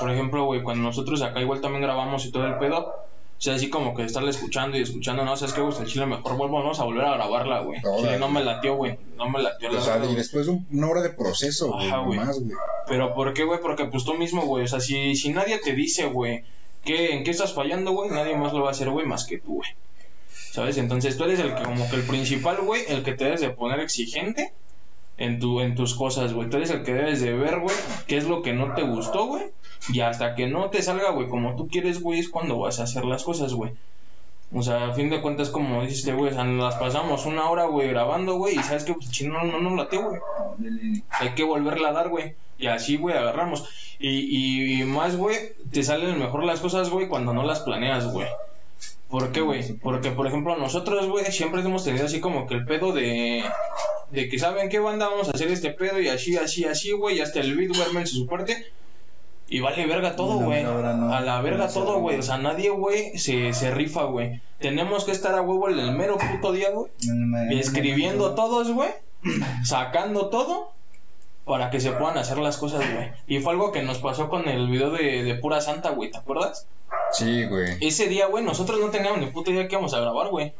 por ejemplo, güey, cuando nosotros acá igual también grabamos y todo el pedo, o sea, así como que estarle escuchando y escuchando, no, sabes qué, güey, el chile mejor vuelvo, vamos a volver a grabarla, güey. Chile no me latió, güey, no me latió la O sea, verdad, y después un- una hora de proceso, güey, Ajá, güey. más, güey. Pero ¿por qué, güey? Porque pues tú mismo, güey, o sea, si, si nadie te dice, güey, que en qué estás fallando, güey, nadie más lo va a hacer, güey, más que tú, güey. ¿Sabes? Entonces tú eres el que, como que el principal, güey, el que te debes de poner exigente en, tu, en tus cosas, güey. Tú eres el que debes de ver, güey, qué es lo que no te gustó, güey. Y hasta que no te salga, güey, como tú quieres, güey, es cuando vas a hacer las cosas, güey. O sea, a fin de cuentas, como dijiste, güey, o sea, las pasamos una hora, güey, grabando, güey, y sabes que pues, chino no nos late, güey hay que volverla a dar, güey. Y así, güey, agarramos. Y, y, más, güey, te salen mejor las cosas, güey, cuando no las planeas, güey. ¿Por qué, güey? Porque, por ejemplo, nosotros, güey, siempre hemos tenido así como que el pedo de... De que, ¿saben qué banda? Vamos a hacer este pedo y así, así, así, güey. Y hasta el beat, güey, armen su parte. Y vale verga todo, güey. no. A la verga No todo, güey. O sea, nadie, güey, se, se rifa, güey. Tenemos que estar a huevo en el mero puto día, güey. Escribiendo todos, güey, sacando todo para que se puedan hacer las cosas, güey. Y fue algo que nos pasó con el video de, de Pura Santa, güey, ¿te acuerdas? Sí, güey. Ese día, güey, nosotros no teníamos ni puta idea que íbamos a grabar, güey.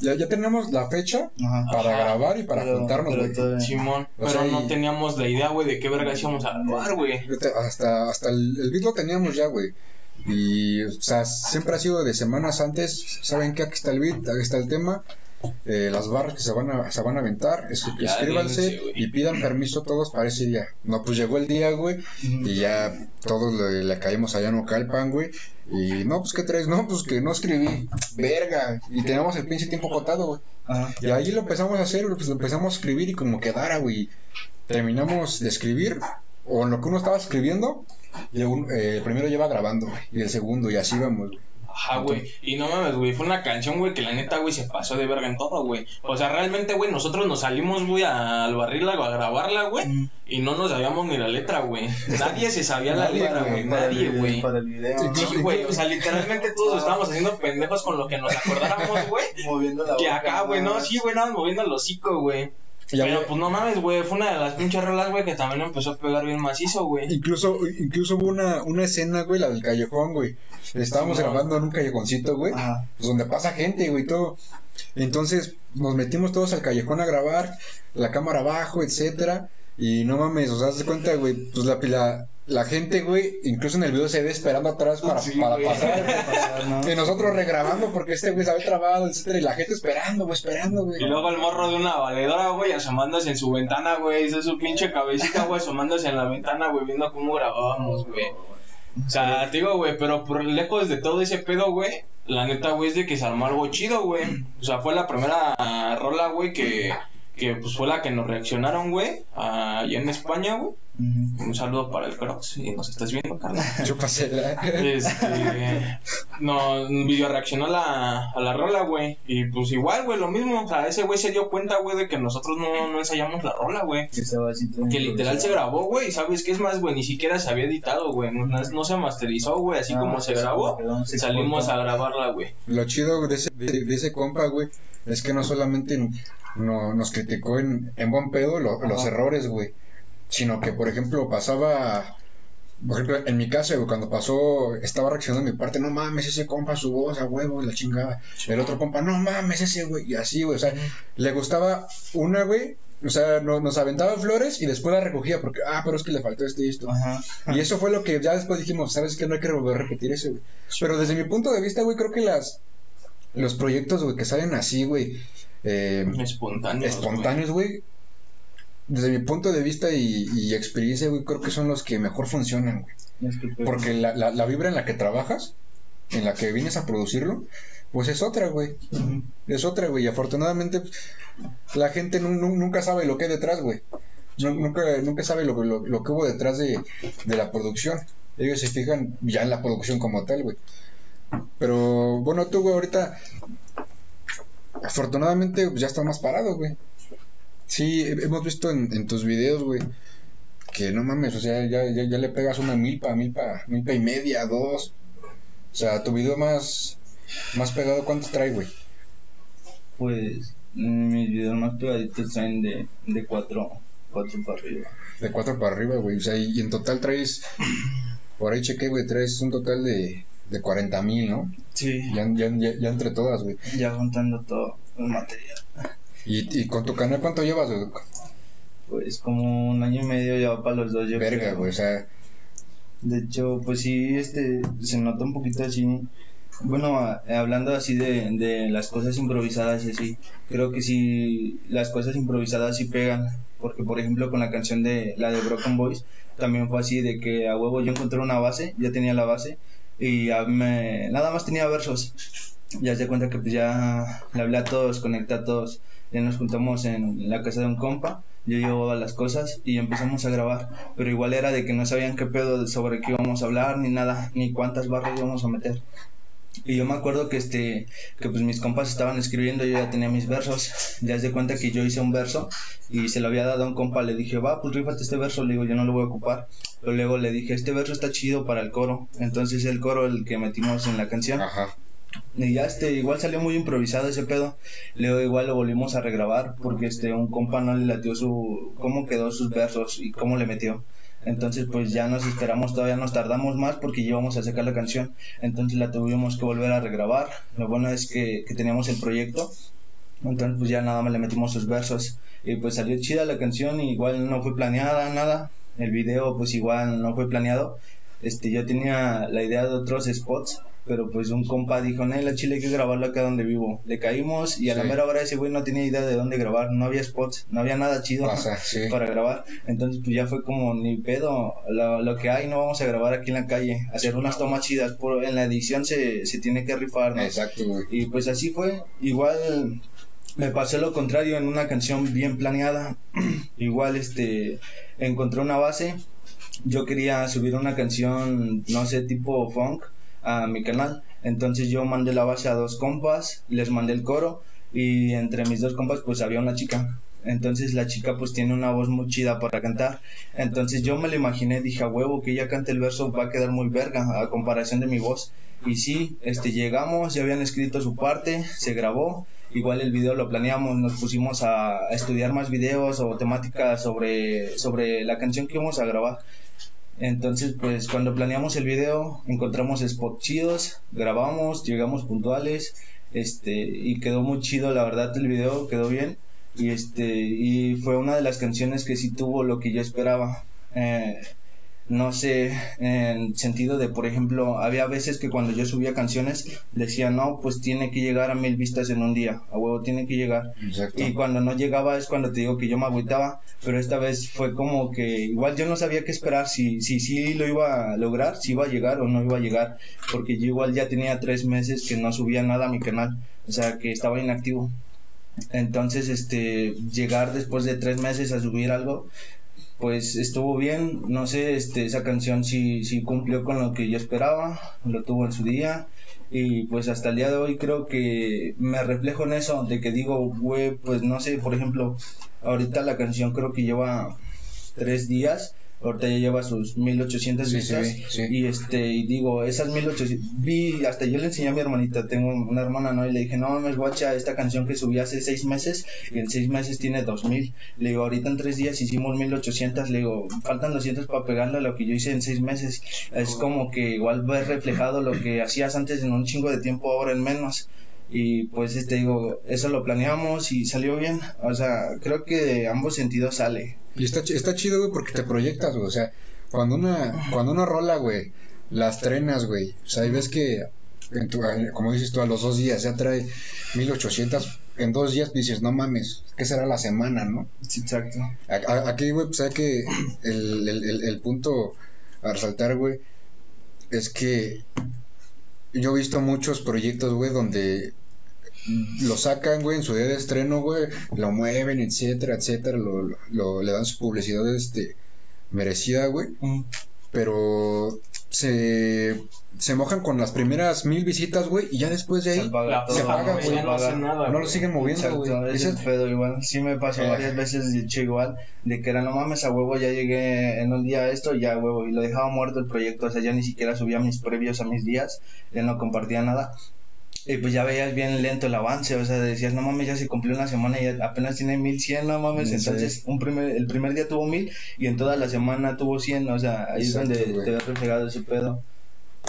Ya, ya tenemos la fecha Ajá. para Ajá. grabar y para Pero- juntarnos, pero güey. todavía- Simón, O pero sea, no y- teníamos la idea, güey, de qué verga íbamos a grabar, güey. Hasta, hasta el, el beat lo teníamos ya, güey. Y, o sea, siempre ha sido de semanas antes. ¿Saben qué? Aquí está el beat, aquí está el tema. Eh, las barras que se van a, se van a aventar. güey. y pidan permiso todos para ese día. No, pues llegó el día, güey. Y ya todos le, le caímos allá en Ocalpan, güey. Y no, pues, ¿qué traes? No, pues que no escribí. Verga. Y teníamos el pinche tiempo contado, güey. Y ahí lo empezamos a hacer, pues lo empezamos a escribir y como quedara, güey. Terminamos de escribir, o en lo que uno estaba escribiendo, y un- eh, el primero lleva grabando, güey, y el segundo, y así vamos, güey. Ajá, güey. Y no mames, güey, fue una canción, güey, que la neta, güey, se pasó de verga en todo, güey. O sea, realmente, güey, nosotros nos salimos, güey, al barrirla o a grabarla, güey. Y no nos sabíamos ni la letra, güey. Nadie se sabía la letra, güey, Nadie, güey. Sí, güey, o sea, literalmente todos estábamos haciendo pendejos con lo que nos acordáramos, güey. Moviendo la Que boca, acá, güey, no, sí, güey, nada, moviendo el hocico, güey. Pero había- pues no mames, güey, fue una de las pinches rolas, güey, que también empezó a pegar bien macizo, güey. Incluso, incluso hubo una, una escena, güey, la del callejón, güey. Estábamos no. grabando en un callejoncito, güey, Ajá. pues, donde pasa gente, güey, todo. Entonces nos metimos todos al callejón a grabar, la cámara abajo, etcétera. Y no mames, o sea, haz de cuenta, güey, pues la, la, la gente, güey, incluso en el video se ve esperando atrás para, Sí, para pasar, ¿no? Y nosotros regrabando porque este güey se había trabado, etcétera, y la gente esperando, güey, esperando, güey. Y luego el morro de una valedora, güey, asomándose en su ventana, güey, hizo su pinche cabecita, güey, asomándose en la ventana, güey, viendo cómo grabábamos, güey. O sea, te digo, güey, pero por lejos de todo ese pedo, güey, la neta, güey, es de que se armó algo chido, güey. O sea, fue la primera rola, güey, que, que pues fue la que nos reaccionaron, güey, allá en España, güey. Un saludo para el Crocs, si nos estás viendo, carnal. Chúpasela. Este, no, video reaccionó a la, a la rola, güey. Y pues igual, güey, lo mismo. O sea, ese güey se dio cuenta, güey, de que nosotros no, no ensayamos la rola, güey. Que literal se grabó, güey. y ¿Sabes qué es más, güey? Ni siquiera se había editado, güey. No, no se masterizó, güey. Así Ah, como se grabó, se salimos a grabarla, güey. Lo chido de ese, de, de ese compa, güey, es que no solamente no, nos criticó en, en buen pedo lo- los errores, güey, sino que, por ejemplo, pasaba, por ejemplo, en mi caso, cuando pasó, estaba reaccionando mi parte, no mames, ese compa, su voz, a huevo, la chingada. El otro compa, no mames, ese, güey, y así, güey, o sea, le gustaba una, güey, O sea, no- nos aventaba flores y después la recogía porque, ah, pero es que le faltó esto y esto. Ajá. Y eso fue lo que ya después dijimos, ¿sabes qué? No hay que volver a repetir eso, güey. Pero desde mi punto de vista, güey, creo que las los proyectos, güey, que salen así, güey, eh, Espontáneos. espontáneos, güey, desde mi punto de vista y, y experiencia, güey, creo que son los que mejor funcionan, güey. Es que, pues, Porque la, la, la vibra en la que trabajas, en la que vienes a producirlo, pues es otra, güey. Es otra, güey. Y afortunadamente, pues, la gente nu- nu- nunca sabe lo que hay detrás, güey. Nu- Nunca, nunca sabe lo, lo, lo que hubo detrás de, de la producción. Ellos se fijan ya en la producción como tal, güey. Pero bueno, tú, güey, ahorita, afortunadamente, pues, ya está más parado, güey. Sí, he- hemos visto en, en tus videos, güey, que no mames, o sea, ya, ya, ya le pegas una milpa, milpa, milpa y media, dos. O sea, tu video más, más pegado, ¿cuánto trae, güey? Pues mis videos más pegaditos traen de, de cuatro, cuatro para arriba. De cuatro para arriba, güey. O sea, y en total traes, por ahí chequé, güey, traes un total de, de 40 mil, ¿no? Sí. Ya, ya, ya, ya entre todas, güey. Ya juntando todo el material. Y, y con tu canal, ¿cuánto llevas, güey? Pues como un año y medio ya para los dos, yo Verga, creo. güey. O sea, De hecho, pues sí, este, se nota un poquito así. Bueno, a- hablando así de, de las cosas improvisadas y así, creo que sí, las cosas improvisadas sí pegan. Porque, por ejemplo, con la canción de la de Broken Boys, también fue así de que a huevo yo encontré una base, ya tenía la base, y a me, nada más tenía versos. Ya se cuenta que pues ya le hablé a todos, conecté a todos, ya nos juntamos en la casa de un compa, yo llevaba las cosas y empezamos a grabar, pero igual era de que no sabían qué pedo sobre qué íbamos a hablar, ni nada, ni cuántas barras íbamos a meter. Y yo me acuerdo que este que pues mis compas estaban escribiendo, yo ya tenía mis versos. Ya se cuenta que yo hice un verso y se lo había dado a un compa, le dije, "Va, pues rífate este verso." Le digo, "Yo no lo voy a ocupar." Pero luego le dije, "Este verso está chido para el coro." Entonces el coro el que metimos en la canción. Y ya este, igual salió muy improvisado ese pedo. Luego igual lo volvimos a regrabar porque este un compa no le latió su cómo quedó sus versos y cómo le metió. Entonces pues ya nos esperamos, todavía nos tardamos más porque íbamos a sacar la canción. Entonces la tuvimos que volver a regrabar. Lo bueno es que, que teníamos el proyecto. Entonces pues ya nada más le metimos sus versos. Y pues salió chida la canción, igual no fue planeada nada. El video pues igual no fue planeado. Este yo tenía la idea de otros spots, pero pues un compa dijo, no, la chile hay que grabarlo acá donde vivo. Le caímos y a la mera hora ese güey no tenía idea de dónde grabar, no había spots, no había nada chido Pasa, sí. para grabar. Entonces pues ya fue como, ni pedo, lo, lo que hay no vamos a grabar aquí en la calle, hacer unas tomas chidas, por, en la edición se, se tiene que rifar, ¿no? Exacto, güey. Y pues así fue. Igual me pasé lo contrario en una canción bien planeada. Igual este encontré una base. Yo quería subir una canción, no sé, tipo funk a mi canal. Entonces yo mandé la base a dos compas, les mandé el coro y entre mis dos compas pues había una chica. Entonces la chica pues tiene una voz muy chida para cantar. Entonces yo me lo imaginé, dije a huevo que ella cante el verso va a quedar muy verga a comparación de mi voz. Y sí, este llegamos, ya habían escrito su parte, se grabó. Igual el video lo planeamos, nos pusimos a, estudiar más videos o temáticas sobre, sobre la canción que íbamos a grabar. Entonces, pues cuando planeamos el video, encontramos spots chidos, grabamos, llegamos puntuales, este, y quedó muy chido, la verdad, el video quedó bien. Y este, y fue una de las canciones que sí tuvo lo que yo esperaba. Eh, no sé, en sentido de, por ejemplo, había veces que cuando yo subía canciones decía, no, pues tiene que llegar a mil vistas en un día, a huevo tiene que llegar. Exacto. Y cuando no llegaba es cuando te digo que yo me agüitaba, pero esta vez fue como que igual yo no sabía qué esperar, si si si lo iba a lograr, si iba a llegar o no iba a llegar, porque yo igual ya tenía tres meses que no subía nada a mi canal, o sea que estaba inactivo. Entonces, este, llegar después de tres meses a subir algo, pues estuvo bien, no sé, este, esa canción sí, sí cumplió con lo que yo esperaba, lo tuvo en su día. Y pues hasta el día de hoy creo que me reflejo en eso, de que digo, güey, pues no sé, por ejemplo, ahorita la canción creo que lleva tres días, ahorita ya lleva sus 1800 Sí, sí, vistas sí. y este, y digo, esas 1800, vi, hasta yo le enseñé a mi hermanita, tengo una hermana, ¿no? Y le dije, no mames, guacha, esta canción que subí hace seis meses y en seis meses tiene 2000. Le digo, ahorita en tres días hicimos 1800, le digo, faltan 200 para pegarle a lo que yo hice en seis meses. Es como que igual ves reflejado lo que hacías antes en un chingo de tiempo, ahora en menos. Y pues este digo, eso lo planeamos y salió bien. O sea, creo que de ambos sentidos sale. Y está, está chido, güey, porque te proyectas, güey. O sea, cuando una, cuando una rola, güey, la estrenas, güey. O sea, y ves que, en tu- como dices tú, a los dos días ya trae 1800. En dos días dices, no mames, ¿qué será la semana, no? Sí, exacto. Aquí, güey, pues hay que el, el, el, el punto a resaltar, güey, es que yo he visto muchos proyectos, güey, donde lo sacan, güey, en su día de estreno, güey, lo mueven, etcétera, etcétera, lo, lo- lo- le dan su publicidad, este, merecida, güey, Mm. pero se, se mojan con las primeras mil visitas, güey, y ya después de Se ahí se plataforma apaga, ya güey, no hace nada. no lo siguen moviendo, güey. Es Ese- el pedo igual. Sí me pasó Eh. varias veces, de hecho igual, de que era no mames a huevo, ya llegué en un día a esto, ya huevo, y lo dejaba muerto el proyecto, o sea, ya ni siquiera subía mis previos a mis días, ya no compartía nada. Y pues ya veías bien lento el avance, o sea, decías, no mames, ya se cumplió una semana y apenas tiene 1100, no mames, Sí. entonces un primer, el primer día tuvo 1000 y en toda la semana tuvo 100, o sea, ahí Exacto, es donde güey. te ve reflejado ese pedo.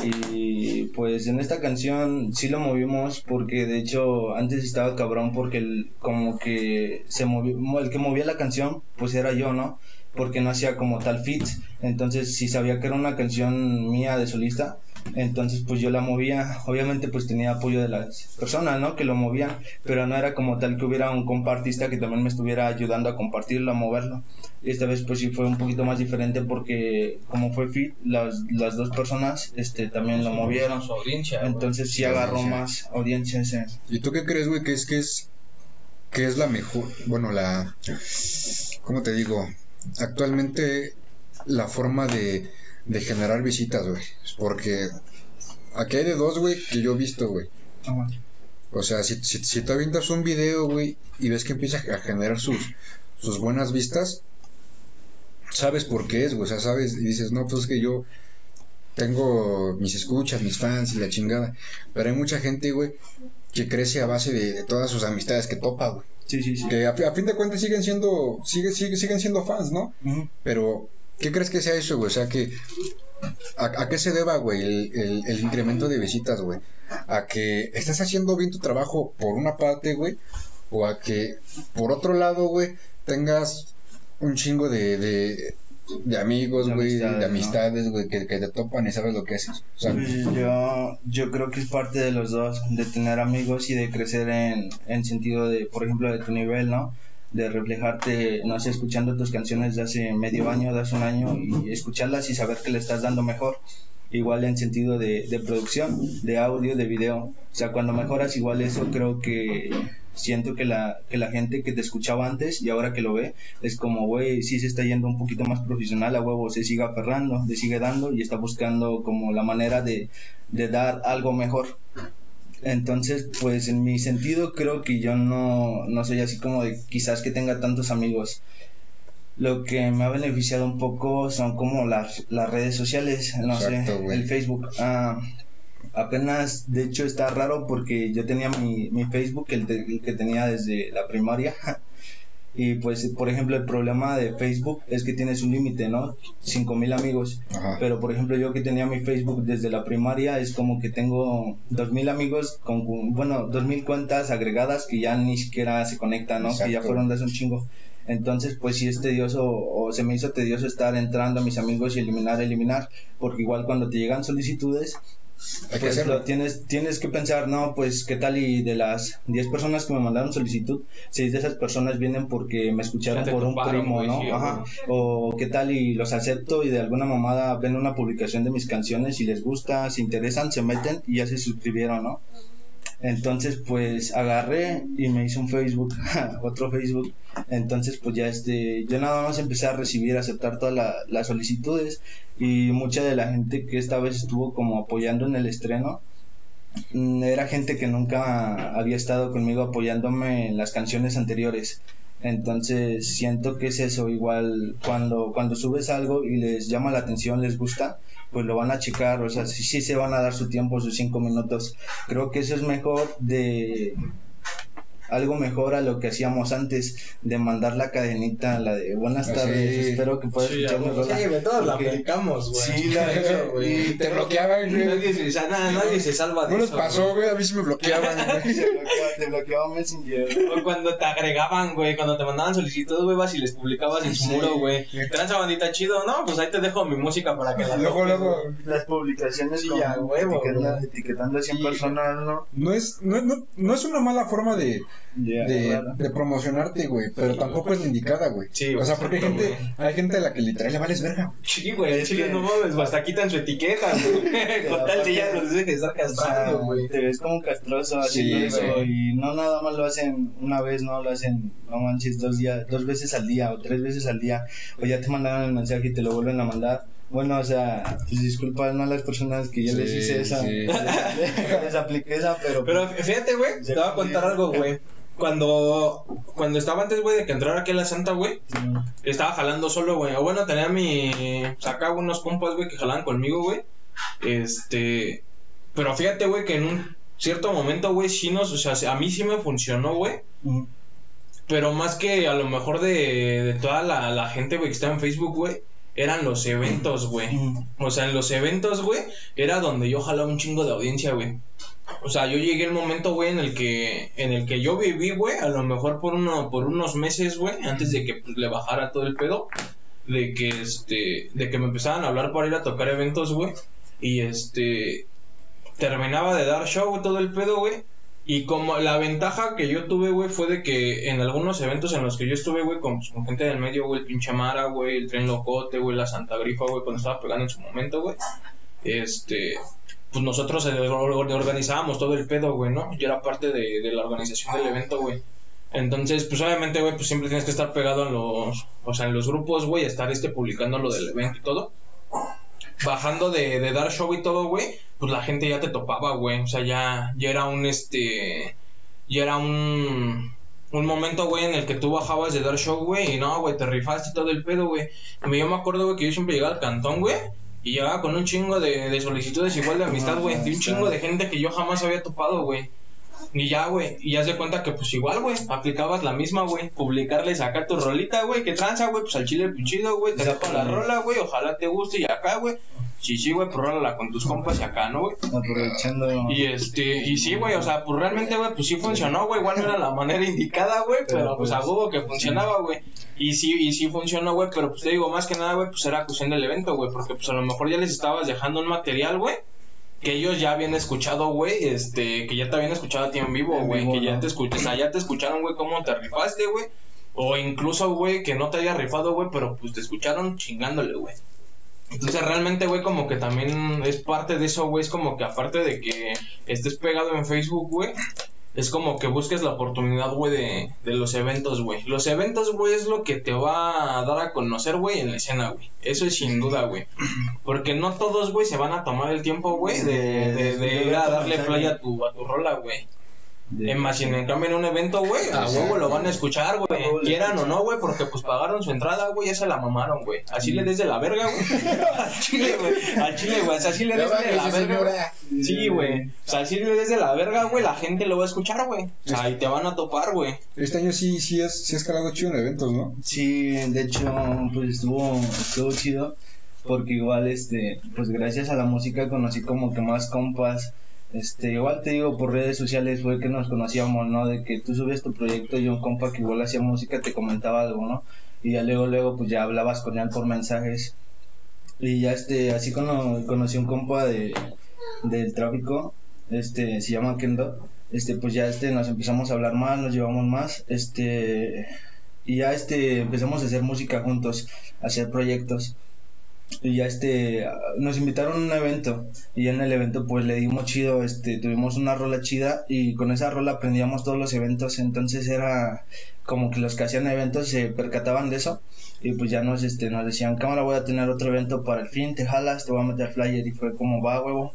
Y pues en esta canción sí lo movimos porque de hecho antes estaba cabrón porque el, como que se movió, el que movía la canción pues era yo, ¿no? Porque no hacía como tal fit, entonces si sabía que era una canción mía de solista, entonces pues yo la movía, obviamente pues tenía apoyo de las personas, ¿no? Que lo movían, pero no era como tal que hubiera un compartista que también me estuviera ayudando a compartirlo, a moverlo. Y esta vez pues sí fue un poquito más diferente porque como fue fit, las, las dos personas este también lo movieron. Su audiencia. güey. Entonces sí agarró más audiencia ese. ¿Y tú qué crees, güey? Que es que es que es la mejor, bueno, la ¿cómo te digo? Actualmente la forma de, de generar visitas, güey, porque aquí hay de dos, güey, que yo he visto, güey. O sea, si, si, si te avientas un video, güey, y ves que empieza a generar sus, sus buenas vistas, sabes por qué es, güey, o sea, sabes, y dices, no, pues es que yo tengo mis escuchas, mis fans y la chingada, pero hay mucha gente, güey, que crece a base de, de todas sus amistades que topa, güey, Sí, sí, sí. que a, fi- a fin de cuentas siguen siendo, sigue, sigue, siguen siendo fans, ¿no? Pero, ¿qué crees que sea eso, güey? O sea, que... ¿A, a qué se deba, güey, el, el- el incremento de visitas, güey? ¿A que estás haciendo bien tu trabajo por una parte, güey? ¿O a que, por otro lado, güey, tengas un chingo de, de, de amigos, güey, de amistades, güey, que, que te topan y sabes lo que haces? O sea, yo, yo creo que es parte de los dos, de tener amigos y de crecer en, en sentido de, por ejemplo, de tu nivel, ¿no? De reflejarte, no sé, escuchando tus canciones de hace medio año, de hace un año y escucharlas y saber que le estás dando mejor. Igual en sentido de, de producción, de audio, de video. O sea, cuando mejoras igual eso, creo que siento que la, que la gente que te escuchaba antes y ahora que lo ve, es como, güey, sí se está yendo un poquito más profesional, a huevo se sigue aferrando, le sigue dando y está buscando como la manera de, de dar algo mejor. Entonces, pues en mi sentido creo que yo no, no soy así como de quizás que tenga tantos amigos. Lo que me ha beneficiado un poco son como las, las redes sociales, no Exacto, sé, el Facebook. Ah, apenas, de hecho está raro porque yo tenía mi, mi Facebook, el, de- el que tenía desde la primaria. Y pues, por ejemplo, el problema de Facebook es que tienes un límite, ¿no? 5000 amigos. ajá. Pero por ejemplo, yo que tenía mi Facebook desde la primaria, es como que tengo 2000 amigos con, bueno, 2000 cuentas agregadas que ya ni siquiera se conectan, ¿no? Que ya fueron de hace un chingo. Entonces, pues sí es tedioso, o se me hizo tedioso estar entrando a mis amigos y eliminar, eliminar, porque igual cuando te llegan solicitudes, Hay que pues hacerlo. lo tienes, tienes que pensar, no, pues qué tal y de las 10 personas que me mandaron solicitud, 6 de esas personas vienen porque me escucharon por un primo, ¿no? Ajá. O qué tal y los acepto y de alguna mamada ven una publicación de mis canciones y les gusta, se interesan, se meten y ya se suscribieron, ¿no? Entonces, pues agarré y me hice un Facebook, otro Facebook. Entonces, pues ya este, yo nada más empecé a recibir, a aceptar todas la- las solicitudes y mucha de la gente que esta vez estuvo como apoyando en el estreno mm, era gente que nunca había estado conmigo apoyándome en las canciones anteriores. Entonces siento que es eso, igual cuando, cuando subes algo y les llama la atención, les gusta, pues lo van a checar, o sea, sí, sí se van a dar su tiempo, sus cinco minutos. Creo que eso es mejor de, algo mejor a lo que hacíamos antes de mandar la cadenita, la de buenas Ah, tardes, sí. espero que puedas Sí, escuchar rola. Sí, güey, todos la Porque- aplicamos, güey. Sí, la Eso, güey. Y te bloqueaban, güey. Nadie se, nada, nadie se salva de No les eso, pasó, güey, a mí sí me bloqueaban, güey. Te bloqueaba, te bloqueaba Messenger. O cuando te agregaban, güey, cuando te mandaban solicitudes, güey, vas y les publicabas en su Sí. muro, güey. Tranza bandita chido, ¿no? Pues ahí te dejo mi música para que la Luego, toques, luego. Las publicaciones Sí, con- a huevo, etiquetando, güey. etiquetando a 100 Sí. personas, ¿no? no es, no, no, no es una mala forma de, De, claro. de promocionarte, güey, pero tampoco es la indicada, güey. Sí, O sea, porque hay gente, hay gente a la que literal le vales verga. Sí, güey, Es chile que- no mames, hasta quitan su etiqueta, güey. Con tal de ya los estar O sea, castrando, güey. te ves como castroso Sí, haciendo eso y no nada más lo hacen una vez, no lo hacen, no manches, dos días, dos veces al día o tres veces al día o ya te mandaron el mensaje y te lo vuelven a mandar. Bueno, o sea, pues disculpas no a las personas que yo les hice esa, sí. les, les apliqué esa, pero, Pero fíjate, güey, te voy a contar algo, güey. Cuando, cuando estaba antes, güey, de que entrara aquí a la Santa, güey, estaba jalando solo, güey. O bueno, tenía mi. Sacaba unos compas, güey, que jalaban conmigo, güey. Este. Pero fíjate, güey, que en un cierto momento, güey, sí nos. O sea, a mí sí me funcionó, güey. Mm, Pero más que a lo mejor de, de toda la, la gente, güey, que está en Facebook, güey, eran los eventos, güey. O sea, en los eventos, güey, era donde yo jalaba un chingo de audiencia, güey. O sea, yo llegué al momento, güey, en el que en el que yo viví, güey, a lo mejor por uno por unos meses, güey, antes de que pues, le bajara todo el pedo, de que este de que me empezaban a hablar para ir a tocar eventos, güey, y este terminaba de dar show todo el pedo, güey. Y como la ventaja que yo tuve, güey, fue de que en algunos eventos en los que yo estuve, güey, con, gente del medio, güey, el pinche Mara, güey, el tren locote, güey, la Santa Grifa, güey, cuando estaba pegando en su momento, güey, este, pues nosotros eh, or- or- organizábamos todo el pedo, güey, ¿no? Yo era parte de, de la organización del evento, güey. Entonces, pues obviamente, güey, pues siempre tienes que estar pegado en los, o sea, en los grupos, güey, estar este publicando lo del evento y todo. Bajando de, de dar show y todo, güey, pues la gente ya te topaba, güey. O sea, ya, ya era un, este, ya era un, un momento, güey, en el que tú bajabas de dar show, güey, y no, güey, te rifaste todo el pedo, güey. Yo me acuerdo, güey, que yo siempre llegaba al cantón, güey, y llegaba con un chingo de, de solicitudes igual de amistad, güey, de un chingo de gente que yo jamás había topado, güey. Y ya, güey, y ya se cuenta que pues igual, güey, aplicabas la misma, güey, publicarles acá tu rolita, güey, que tranza, güey, pues al chile pichido, güey, te dejo la rola, güey, ojalá te guste y acá, güey. Sí, sí, güey, pues rólala con tus compas y acá, ¿no, güey? aprovechando. Y este, y sí, güey, o sea, pues realmente, güey, pues sí funcionó, güey, igual no era la manera indicada, güey, pero pues a huevo que funcionaba, güey. Y sí, y sí funcionó, güey, pero pues te digo, más que nada, güey, pues era cuestión del evento, güey, porque pues a lo mejor ya les estabas dejando un material, güey, que ellos ya habían escuchado, güey, este, que ya te habían escuchado a ti en vivo, güey, que ya te escucharon, o sea, ya te escucharon, güey, cómo te rifaste, güey. O incluso, güey, que no te haya rifado, güey, pero pues te escucharon chingándole, güey. Entonces realmente, güey, como que también es parte de eso, güey, es como que aparte de que estés pegado en Facebook, güey, es como que busques la oportunidad, güey, de, de los eventos, güey. Los eventos, güey, es lo que te va a dar a conocer, güey, en la escena, güey. Eso es sin duda, güey. Porque no todos, güey, se van a tomar el tiempo, güey, de, de, de ir a darle play a tu, a tu rola, güey. De- En más, en cambio, en un evento, güey, a huevo lo van a escuchar, güey. Quieran o no, güey, porque pues pagaron su entrada, güey, ya se la mamaron, güey. Así le des de la verga, güey. Al chile, güey. Al chile, güey. O sea, así le des de la verga. Sí, güey. O sea, si le des de la verga, güey, la gente lo va a escuchar, güey. O sea, y te van a topar, güey. Este año sí, sí, es, sí ha escalado chido en eventos, ¿no? Sí, de hecho, pues estuvo, estuvo chido. Porque igual, este, pues gracias a la música conocí como que más compas. Este, igual te digo, por redes sociales fue que nos conocíamos, ¿no? De que tú subes tu proyecto y un compa que igual hacía música te comentaba algo, ¿no? Y ya luego, luego, pues ya hablabas con él por mensajes. Y ya, este, así cono- conocí un compa de, del tráfico, este, se llama Kendo. Este, pues ya, este, nos empezamos a hablar más, nos llevamos más, este, y ya, este, empezamos a hacer música juntos, a hacer proyectos. Y ya este, nos invitaron a un evento y en el evento pues le dimos chido, este, tuvimos una rola chida y con esa rola aprendíamos todos los eventos, entonces era como que los que hacían eventos se percataban de eso y pues ya nos, este, nos decían, cámara voy a tener otro evento para el fin, te jalas, te voy a meter flyer y fue como va huevo.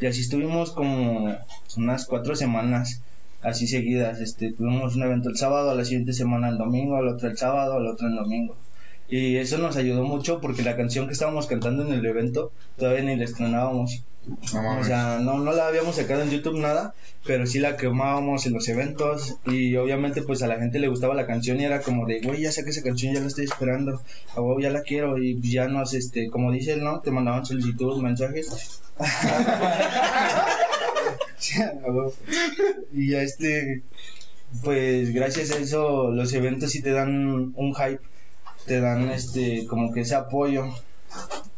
Y así estuvimos como unas cuatro semanas así seguidas, este, tuvimos un evento el sábado, a la siguiente semana el domingo, al otro el sábado, al otro el domingo. Y eso nos ayudó mucho porque la canción que estábamos cantando en el evento todavía ni la estrenábamos. No O sea, no, no la habíamos sacado en YouTube nada, pero sí la quemábamos en los eventos y obviamente pues a la gente le gustaba la canción y era como de, güey, ya saqué esa canción, ya la estoy esperando, a huevo ya la quiero y pues ya nos, este, como dice él, ¿no? Te mandaban solicitudes, mensajes. Y ya este, pues gracias a eso los eventos sí te dan un hype, te dan este, como que ese apoyo.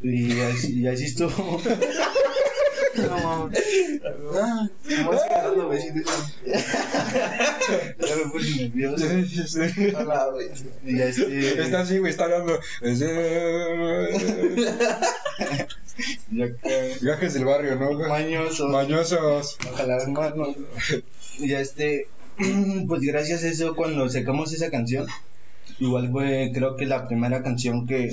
Y así, y así estuvo. No mames. Ah, ¿cómo vas quedando, besito? Ya me puse nervioso. Hola, güey. Y este, Está así, güey, está hablando. Viajes del barrio, ¿no? güey? mañoso, Mañosos. ojalá hermano. Y este, pues gracias a eso, cuando sacamos esa canción, igual fue, creo que la primera canción que,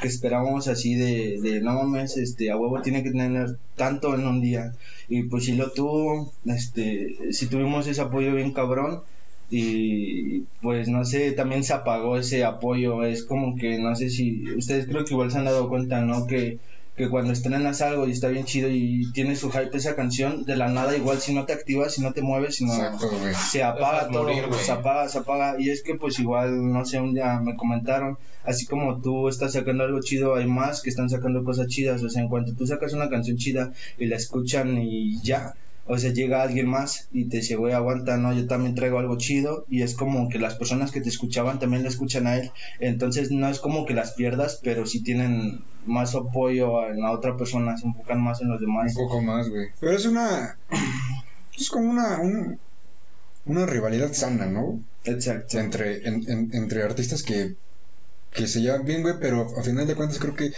que esperábamos así de, de, no mames, este, a huevo tiene que tener tanto en un día. Y pues sí lo tuvo, este, sí tuvimos ese apoyo bien cabrón. Y pues no sé, también se apagó ese apoyo. Es como que no sé si ustedes creo que igual se han dado cuenta, ¿no? Que, que cuando estrenas algo y está bien chido y tiene su hype esa canción, de la nada igual si no te activas, si no te mueves, si no Exacto, se apaga Dejas todo, morir, se apaga, se apaga. Y es que pues igual, no sé, un día me comentaron, así como tú estás sacando algo chido, hay más que están sacando cosas chidas. O sea, en cuanto tú sacas una canción chida y la escuchan y ya. O sea, llega alguien más y te dice, güey, aguanta, no, yo también traigo algo chido. Y es como que las personas que te escuchaban también le escuchan a él. Entonces no es como que las pierdas, pero sí tienen más apoyo en la otra persona, se enfocan más en los Un demás. poco más, güey. Pero es una. Es como una. un- una rivalidad sana, ¿no? Exacto. Entre, en- en- entre artistas que, que se llevan bien, güey, pero a final de cuentas creo que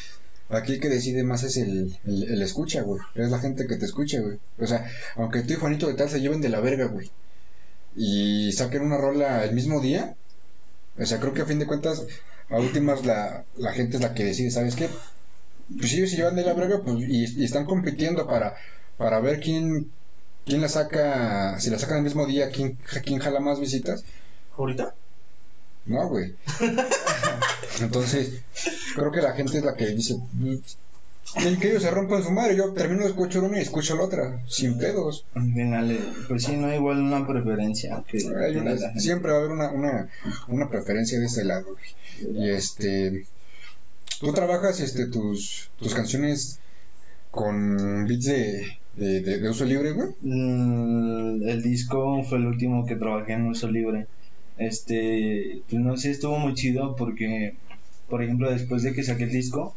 aquí el que decide más es el, el, el escucha, güey. Es la gente que te escucha, güey. O sea, aunque tú y Juanito de tal se lleven de la verga, güey. Y saquen una rola el mismo día. O sea, creo que a fin de cuentas, a últimas la, la gente es la que decide, ¿sabes qué? Pues si ellos se llevan de la verga, pues, y, y están compitiendo para, para ver quién, quién la saca, si la sacan el mismo día, quién, quién jala más visitas. ¿Ahorita? No, güey. Entonces, creo que la gente es la que dice, "Mm, que ellos se rompan su madre, yo termino de escuchar una y escucho la otra, sin pedos. Eh, pues sí, no hay igual una preferencia que Hay una- siempre va a haber una, una, una preferencia de ese lado. Y este, tú trabajas este, tus, tus canciones con beats de, de, de- de uso libre, güey. Mm, el disco fue el último que trabajé en uso libre. Este, pues no sé, estuvo muy chido porque, por ejemplo, después de que saqué el disco,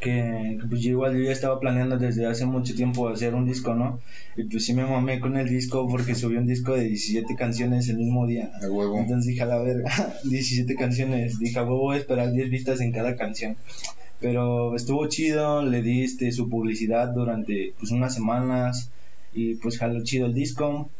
que pues yo igual yo ya estaba planeando desde hace mucho tiempo hacer un disco, ¿no? Y pues sí me mamé con el disco porque subí un disco de 17 canciones el mismo día. A huevo. Entonces dije, a la verga, 17 canciones. Dije, a huevo, voy a esperar 10 vistas en cada canción. Pero estuvo chido, le di este, su publicidad durante pues unas semanas y pues jaló chido el disco.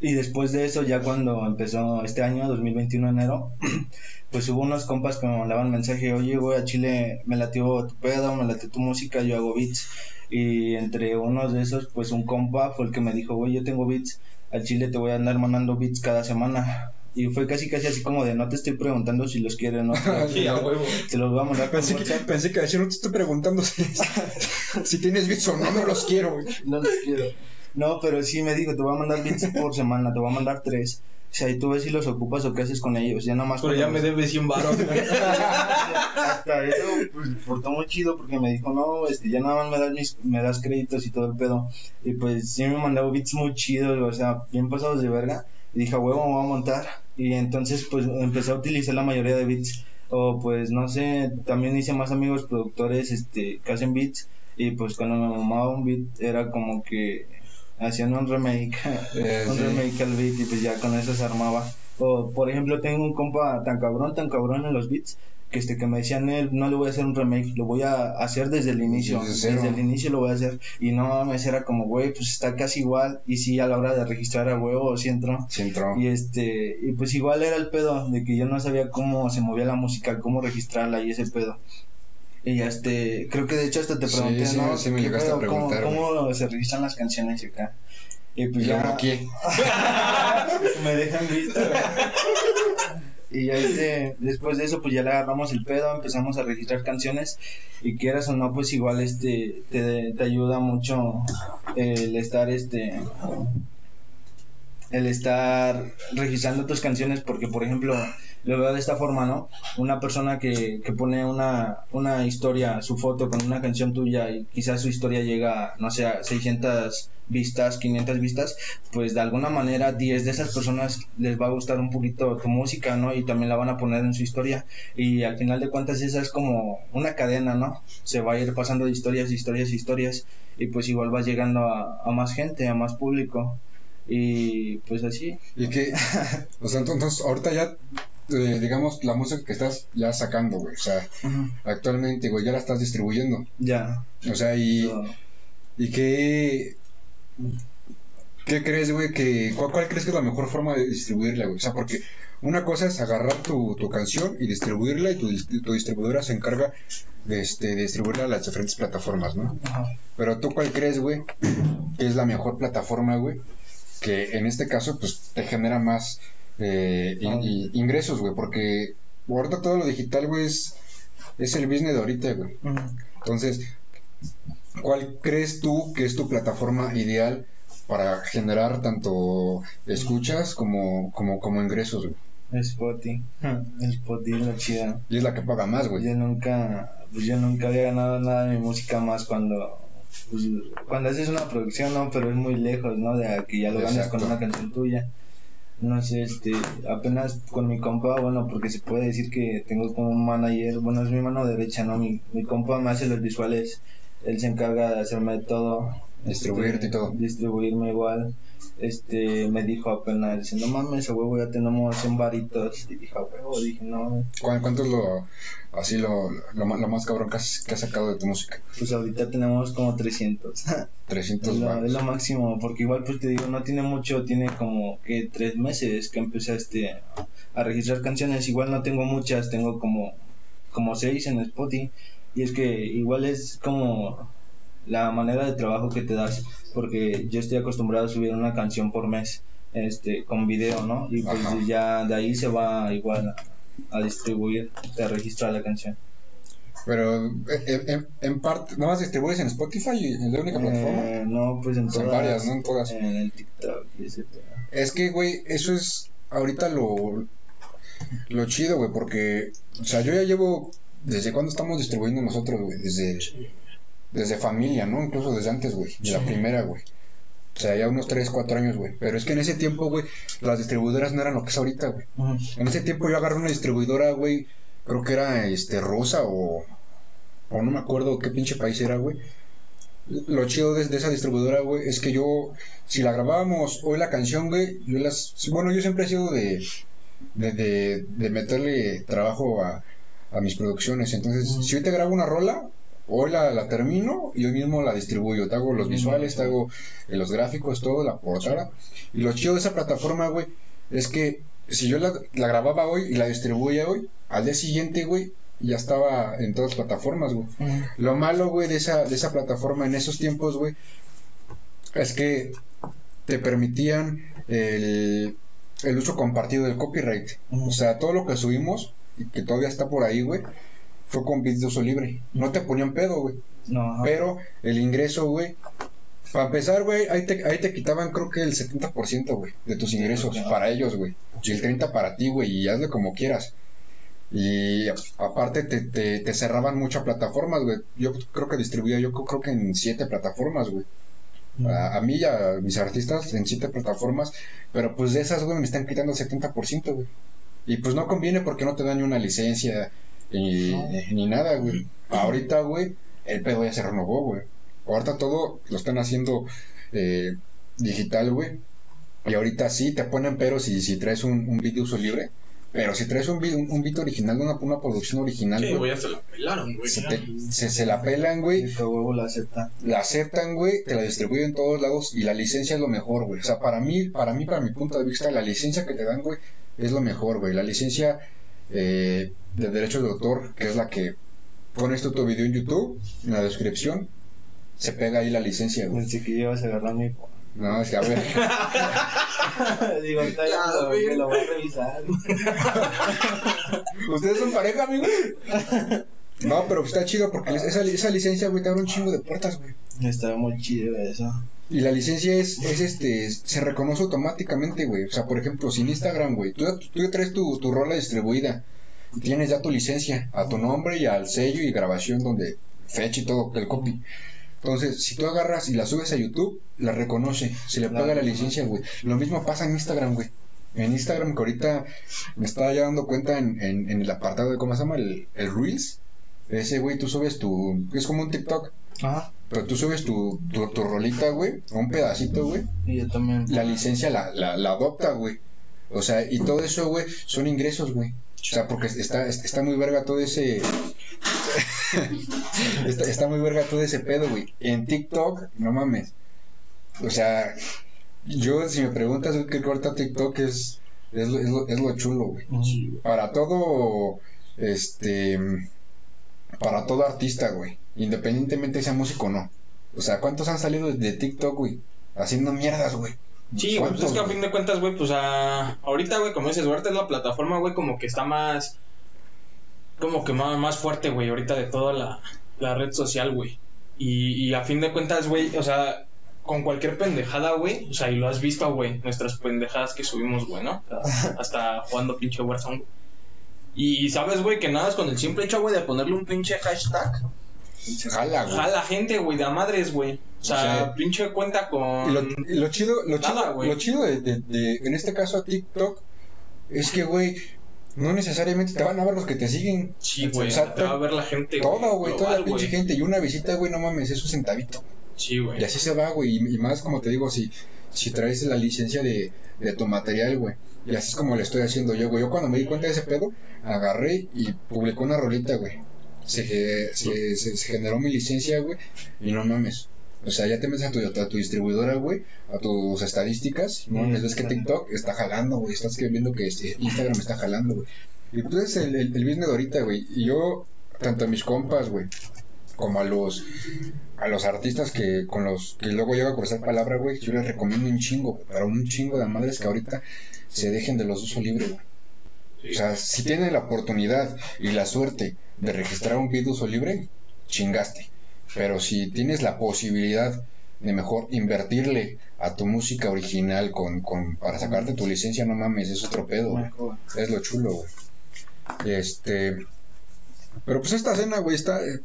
Y después de eso, ya cuando empezó este año, 2021 enero, pues hubo unos compas que me mandaban mensaje, oye, güey, a Chile me latió tu pedo, me latió tu música, yo hago beats. Y entre unos de esos, pues un compa fue el que me dijo, güey, yo tengo beats, a Chile te voy a andar mandando beats cada semana. Y fue casi casi así como de, no te estoy preguntando si los quieres, no, Sí, a huevo. te los voy a mandar Pensé que, pensé que decir, no te estoy preguntando si, si tienes beats o no, no los quiero, güey. No los quiero. No, pero sí me dijo, te voy a mandar beats por semana, te voy a mandar tres. O sea, y tú ves si los ocupas o qué haces con ellos. Ya nomás Pero ya me debes 100 baros. Hasta eso, pues, portó muy chido porque me dijo, no, este, ya nada más me das, mis, me das créditos y todo el pedo. Y pues sí me mandaba beats muy chidos, o sea, bien pasados de verga. Y dije, "A huevo, me voy a montar. Y entonces, pues, empecé a utilizar la mayoría de beats. O pues, no sé, también hice más amigos productores, este, que hacen beats. Y pues cuando me mamaba un beat, era como que hacían un remake, un sí. remake al beat y pues ya con eso se armaba. O por ejemplo tengo un compa tan cabrón, tan cabrón en los beats que este que me decían él no le voy a hacer un remake, lo voy a hacer desde el inicio, Desde el inicio lo voy a hacer y no mames era como güey pues está casi igual y sí a la hora de registrar a huevo sí entró Sí entró. y este y pues igual era el pedo de que yo no sabía cómo se movía la música, cómo registrarla y ese pedo. Y este, creo que de hecho hasta te Sí, pregunté, sí, ¿no? sí me ¿Qué llegaste a pedo? ¿Cómo- preguntar, ¿Cómo, se registran las canciones acá? Y pues ya ¿quién? me dejan visto. Y ya este, después de eso, pues ya le agarramos el pedo, empezamos a registrar canciones. Y quieras o no, pues igual este te, te ayuda mucho el estar este el estar registrando tus canciones porque por ejemplo lo veo de esta forma no una persona que, que pone una, una historia su foto con una canción tuya y quizás su historia llega no sé a 600 vistas 500 vistas pues de alguna manera 10 de esas personas les va a gustar un poquito tu música no y también la van a poner en su historia. Y al final de cuentas esa es como una cadena no se va a ir pasando de historias historias historias y pues igual vas llegando a, a más gente a más público y pues así. Y que, o sea, entonces, ahorita ya, eh, digamos, la música que estás ya sacando, güey, o sea, actualmente, güey, ya la estás distribuyendo. Ya. O sea, y, Todo. y qué, qué crees, güey, que, cuál, cuál crees que es la mejor forma de distribuirla, güey? O sea, porque una cosa es agarrar tu, tu canción y distribuirla y tu, tu distribuidora se encarga de, este, de distribuirla a las diferentes plataformas, ¿no? Ajá. Pero tú cuál crees, güey, que es la mejor plataforma, güey, que en este caso, pues, te genera más eh, in- ingresos, güey, porque ahorita todo lo digital, güey, es, es el business de ahorita, güey. Entonces, ¿cuál crees tú que es tu plataforma ideal para generar tanto escuchas como, como, como ingresos, güey? Spotify. Spotify es la chida. Y es la que paga más, güey. Yo nunca, pues yo nunca había ganado nada de mi música más cuando, pues, cuando haces una producción, ¿no? Pero es muy lejos, ¿no? De a que ya lo ganes con una canción tuya. No sé, este, apenas con mi compa, bueno, porque se puede decir que tengo como un manager, bueno, es mi mano derecha, ¿no? Mi, mi compa me hace los visuales, él se encarga de hacerme todo. Distribuirte y todo. Distribuirme igual. Este, me dijo apenas, no mames, a huevo, ya tenemos 100 varitos. Y dije, a huevo, dije, no, ¿Cuál- ¿Cuánto es lo, así lo, lo, lo más cabrón que has, que has sacado de tu música? pues ahorita tenemos como 300. 300 es, lo, baros. es lo máximo, porque igual pues te digo, no tiene mucho, tiene como que tres meses que empecé este, a registrar canciones, igual no tengo muchas, tengo como, como seis en Spotify, y es que igual es como la manera de trabajo que te das, porque yo estoy acostumbrado a subir una canción por mes, este, con video, ¿no? Y pues Ajá. ya de ahí se va igual a, distribuir, te registra la canción. Pero eh, en, en parte, ¿no más distribuyes en Spotify y en la única plataforma? Eh, no, pues en todas, varias, ¿no? En todas. En el TikTok y ese pedo. Es que, güey, eso es ahorita lo, lo chido, güey, porque, o sea, yo ya llevo, ¿desde cuándo estamos distribuyendo nosotros, güey? Desde, desde familia, ¿no? Incluso desde antes, güey, de la primera, güey. O sea, ya unos 3, 4 años, güey. Pero es que en ese tiempo, güey, las distribuidoras no eran lo que es ahorita, güey. En ese tiempo yo agarré una distribuidora, güey, creo que era, este, rusa o, o no me acuerdo qué pinche país era, güey. Lo chido de, esa distribuidora, güey, es que yo, si la grabábamos hoy la canción, güey, yo las, bueno, yo siempre he sido de, de, de, de meterle trabajo a, a mis producciones. Entonces, si hoy te grabo una rola, hoy la, la termino y hoy mismo la distribuyo. Te hago los visuales, te hago eh, los gráficos, todo, la portada. Y lo chido de esa plataforma, güey, es que si yo la, la grababa hoy y la distribuía hoy, al día siguiente, güey, ya estaba en todas las plataformas, güey. Lo malo, güey, de esa, de esa plataforma en esos tiempos, güey, es que te permitían el, el uso compartido del copyright. O sea, todo lo que subimos, y que todavía está por ahí, güey, fue con bits de uso libre. No te ponían pedo, güey. No. Pero el ingreso, güey, para empezar, güey, ahí te, ahí te quitaban creo que el 70%, güey, de tus ingresos para ellos, güey. Y el 30% para ti, güey, y hazle como quieras. Y aparte te, te, te cerraban muchas plataformas, güey. Yo creo que distribuía, yo creo que en siete plataformas, güey. A, a mí y a mis artistas en siete plataformas, pero pues de esas, güey, me están quitando el 70%, güey. Y pues no conviene porque no te dan ni una licencia ni, No. ni nada, güey. Ahorita, güey, el pedo ya se renovó, güey. Ahorita todo lo están haciendo eh, digital, güey. Y ahorita sí te ponen pero si, si traes un, un beat de uso libre. Pero si traes un beat, un, un beat original, una, una producción original, Sí, güey, ya se la pelaron, güey. se, ya. te- se, se la pelan, güey Y huevo la acepta. la aceptan, güey, te la distribuyen en todos lados y la licencia es lo mejor, güey. O sea, para mí, para mí, para mi punto de vista, la licencia que te dan, güey, es lo mejor, güey. La licencia eh, de derechos de autor, que es la que pones tú tu video en YouTube, en la descripción, se pega ahí la licencia, güey. Pensé que ibas a agarrar mi, No, es que a ver. Digo, está ya, Ya, lo, güey. me lo voy a revisar. ¿Ustedes son pareja, amigo? No, pero está chido porque esa, esa licencia, güey, te abre un chingo de puertas, güey. Está muy chido eso. Y la licencia es, es este, se reconoce automáticamente, güey. O sea, por ejemplo, sin Instagram, güey, tú, tú ya traes tu, tu rola distribuida. Tienes ya tu licencia a tu nombre y al sello y grabación donde fecha y todo, el copy. Entonces, si tú agarras y la subes a YouTube, la reconoce, se le paga la licencia, güey. Lo mismo pasa en Instagram, güey. En Instagram, que ahorita me estaba ya dando cuenta en, en, en el apartado de, ¿cómo se llama? El, el Reels. Ese, güey, tú subes tu... Es como un TikTok. Ajá. Pero tú subes tu, tu, tu rolita, güey, un pedacito, güey. Y yo también. La licencia la, la, la adopta, güey. O sea, y todo eso, güey, son ingresos, güey. O sea, porque está, está muy verga todo ese... está, está muy verga todo ese pedo, güey. En TikTok, no mames. O sea, yo, si me preguntas, qué corta TikTok es, es, lo, es, lo, es lo chulo, güey. Para todo, este, para todo artista, güey. Independientemente sea músico o no. O sea, ¿cuántos han salido de TikTok, güey? Haciendo mierdas, güey. Sí, güey, pues es que a ¿Cuántos, fin de cuentas, güey, pues a... ahorita, güey, como dices, ahorita es la plataforma, güey, como que está más, como que más, más fuerte, güey, ahorita de toda la, la red social, güey. Y, y a fin de cuentas, güey, o sea, con cualquier pendejada, güey, o sea, y lo has visto, güey, nuestras pendejadas que subimos, güey, ¿no? Hasta jugando pinche Warzone, güey. Y sabes, güey, que nada es con el simple hecho, güey, de ponerle un pinche hashtag. Jala, güey. Jala gente, güey, de madres, güey. O sea, Sí. pinche cuenta con... Lo, lo chido, lo Nada, chido, güey. lo chido de, de- de- en este caso a TikTok, es que, güey, no necesariamente te van a ver los que te siguen. Sí, güey, O sea, te va a ver la gente. Todo, güey, toda la pinche gente. Y una visita, güey, no mames, es un centavito. Sí, güey. Y así se va, güey. Y, y más, como te digo, si, si traes la licencia de, de tu material, güey. Y así es como le estoy haciendo yo, güey. Yo cuando me di cuenta de ese pedo, agarré y publicé una rolita, güey. Se, se, se, se generó mi licencia, güey. Y no mames. O sea, ya te metes a tu, a tu distribuidora, güey, a tus estadísticas. No mames, ves que TikTok está jalando, güey. Estás viendo que este, Instagram está jalando, güey. Y pues es el, el, el business de ahorita, güey. Y yo, tanto a mis compas, güey, como a los a los artistas que con los que luego llego a cruzar palabra, güey, yo les recomiendo un chingo, para un chingo de madres que ahorita se dejen de los uso libre, güey. O sea, si tienen la oportunidad y la suerte de registrar un video uso libre, chingaste. Pero si tienes la posibilidad de mejor invertirle a tu música original con, con para sacarte tu licencia, no mames, es otro pedo, güey. Es lo chulo, güey. Este. Pero pues esta cena, güey, está. eh,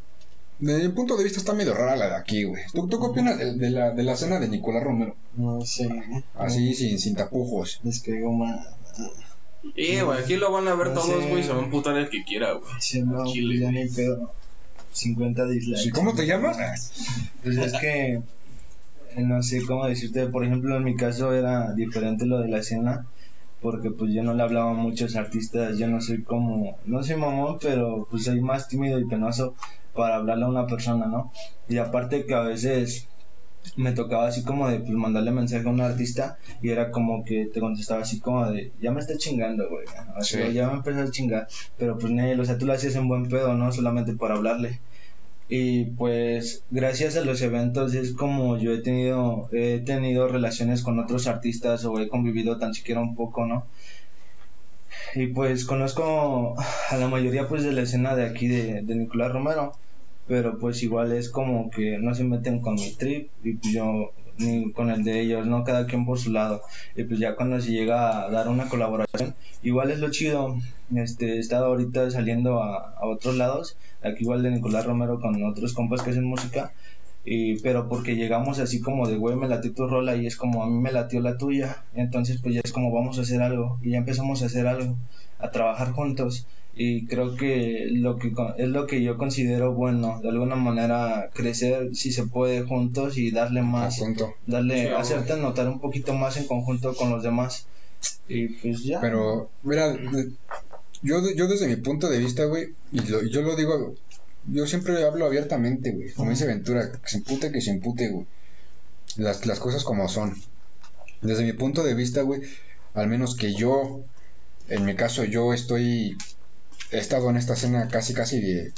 Desde mi punto de vista está medio rara la de aquí, güey. ¿Tú, tú qué opinas de, de la, de la cena de Nicolás Romero? No sé. Así, sin, sin tapujos. Les más. Sí, güey, aquí lo van a ver No todos, sé. güey, se va a emputar el que quiera, güey. Si no, pues Chile, ya güey. ni pedo. 50 dislikes. ¿Y cómo te llamas? Pues es que eh, no sé cómo decirte, por ejemplo en mi caso era diferente lo de la escena porque pues yo no le hablaba a muchos artistas, yo no soy como, no soy mamón, pero pues soy más tímido y penoso para hablarle a una persona, ¿no? Y aparte que a veces me tocaba así como de pues mandarle mensaje a un artista y era como que te contestaba así como de ya me está chingando, güey, o sea, Sí. ya me empezó a chingar, pero pues Nel, o sea, tú lo hacías en buen pedo, ¿no? Solamente para hablarle. Y pues gracias a los eventos es como yo he tenido he tenido relaciones con otros artistas o he convivido tan siquiera un poco, ¿no? Y pues conozco a la mayoría pues de la escena de aquí de, de Nicolás Romero, pero pues igual es como que no se meten con mi trip y pues yo ni con el de ellos, ¿no? Cada quien por su lado. Y pues ya cuando se llega a dar una colaboración, igual es lo chido. Este, he estado ahorita saliendo a, a otros lados, aquí igual de Nicolás Romero con otros compas que hacen música. Y, pero porque llegamos así como de güey me latió tu rola y es como a mí me latió la tuya entonces pues ya es como vamos a hacer algo y ya empezamos a hacer algo a trabajar juntos y creo que lo que es lo que yo considero bueno de alguna manera crecer si se puede juntos y darle más Asunto. Sí, darle güey. hacerte notar un poquito más en conjunto con los demás y pues ya Pero, mira, yo, yo desde mi punto de vista, güey, y lo- yo lo digo, yo siempre hablo abiertamente, güey. Como dice Ventura, que se impute, que se impute, güey. Las, las cosas como son. Desde mi punto de vista, güey, al menos que yo, en mi caso, yo estoy, he estado en esta escena casi, casi de,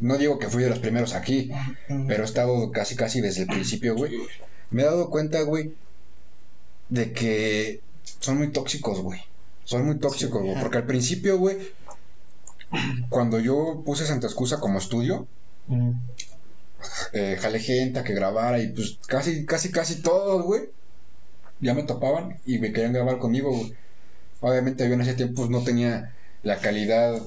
no digo que fui de los primeros aquí, pero he estado casi, casi desde el principio, güey. Me he dado cuenta, güey, de que son muy tóxicos, güey. Son muy tóxicos, güey. Porque al principio, güey, cuando yo puse Santa Excusa como estudio, Ujú. eh, jalé gente a que grabara y pues casi, casi, casi todos, güey, ya me topaban y me querían grabar conmigo, güey. Obviamente yo en ese tiempo pues, no tenía la calidad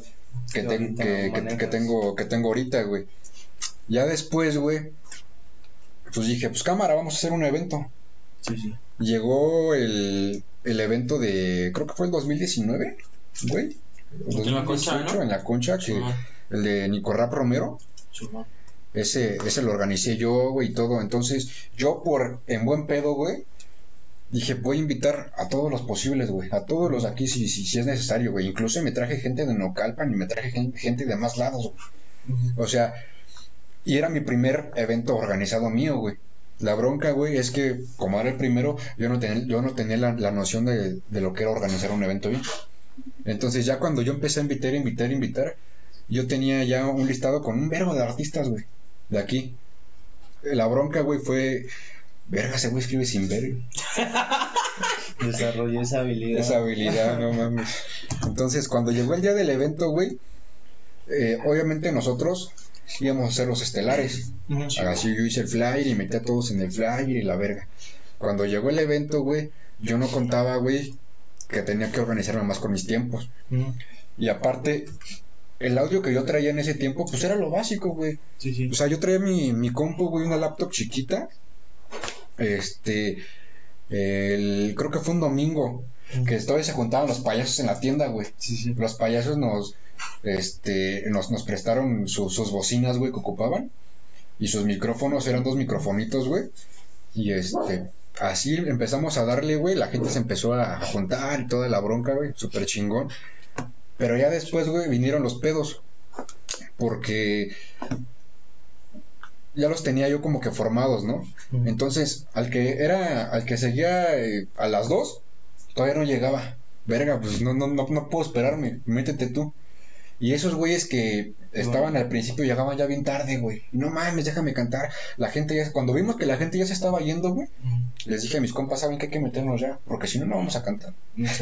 que, Que ten- ahorita que, que- manejas. que tengo, que tengo ahorita, güey. Ya después, güey, pues dije, pues cámara, vamos a hacer un evento. Sí, sí. Llegó el, el evento de, creo que fue el 2019, güey. En la Concha, 2018, ¿no? en la concha, que, el de Nicorrap Romero. Ese, ese lo organicé yo, güey, y todo. Entonces, yo por, en buen pedo, güey, dije, voy a invitar a todos los posibles, güey. A todos los aquí, si, si, si es necesario, güey. Incluso me traje gente de Nocalpan y me traje gen- gente de más lados, güey. O sea, y era mi primer evento organizado mío, güey. La bronca, güey, es que como era el primero, yo no tenía, yo no tenía la, la noción de, de lo que era organizar un evento bien. Entonces ya cuando yo empecé a invitar, invitar, invitar, yo tenía ya un listado con un verbo de artistas, güey, de aquí. La bronca, güey, fue, verga, ese güey escribe sin ver Desarrollé esa habilidad. esa habilidad, no mames. Entonces cuando llegó el día del evento, güey, eh, obviamente nosotros íbamos a ser los estelares. Así yo hice el flyer y metí a todos en el flyer y la verga. Cuando llegó el evento, güey, yo no contaba, güey, que tenía que organizarme más con mis tiempos. Y aparte, el audio que yo traía en ese tiempo, pues era lo básico, güey. Sí, sí. O sea, yo traía mi, mi compu, güey, una laptop chiquita. Este, el, creo que fue un domingo, que todavía se juntaban los payasos en la tienda, güey. Sí, sí. Los payasos nos, este, nos, nos prestaron su- sus bocinas, güey, que ocupaban. Y sus micrófonos eran dos microfonitos, güey. Y este, así empezamos a darle, güey. La gente se empezó a, a juntar y toda la bronca, güey. Súper chingón. Pero ya después, güey, vinieron los pedos. Porque ya los tenía yo como que formados, ¿no? Entonces, al que era, al que seguía eh, a las dos, todavía no llegaba. Verga, pues no, no, no, no puedo esperarme, métete tú. Y esos güeyes que estaban al principio llegaban ya bien tarde, güey. No mames, déjame cantar. La gente ya, cuando vimos que la gente ya se estaba yendo, güey, les dije a mis compas, ¿saben que hay que meternos ya? Porque si no, no vamos a cantar.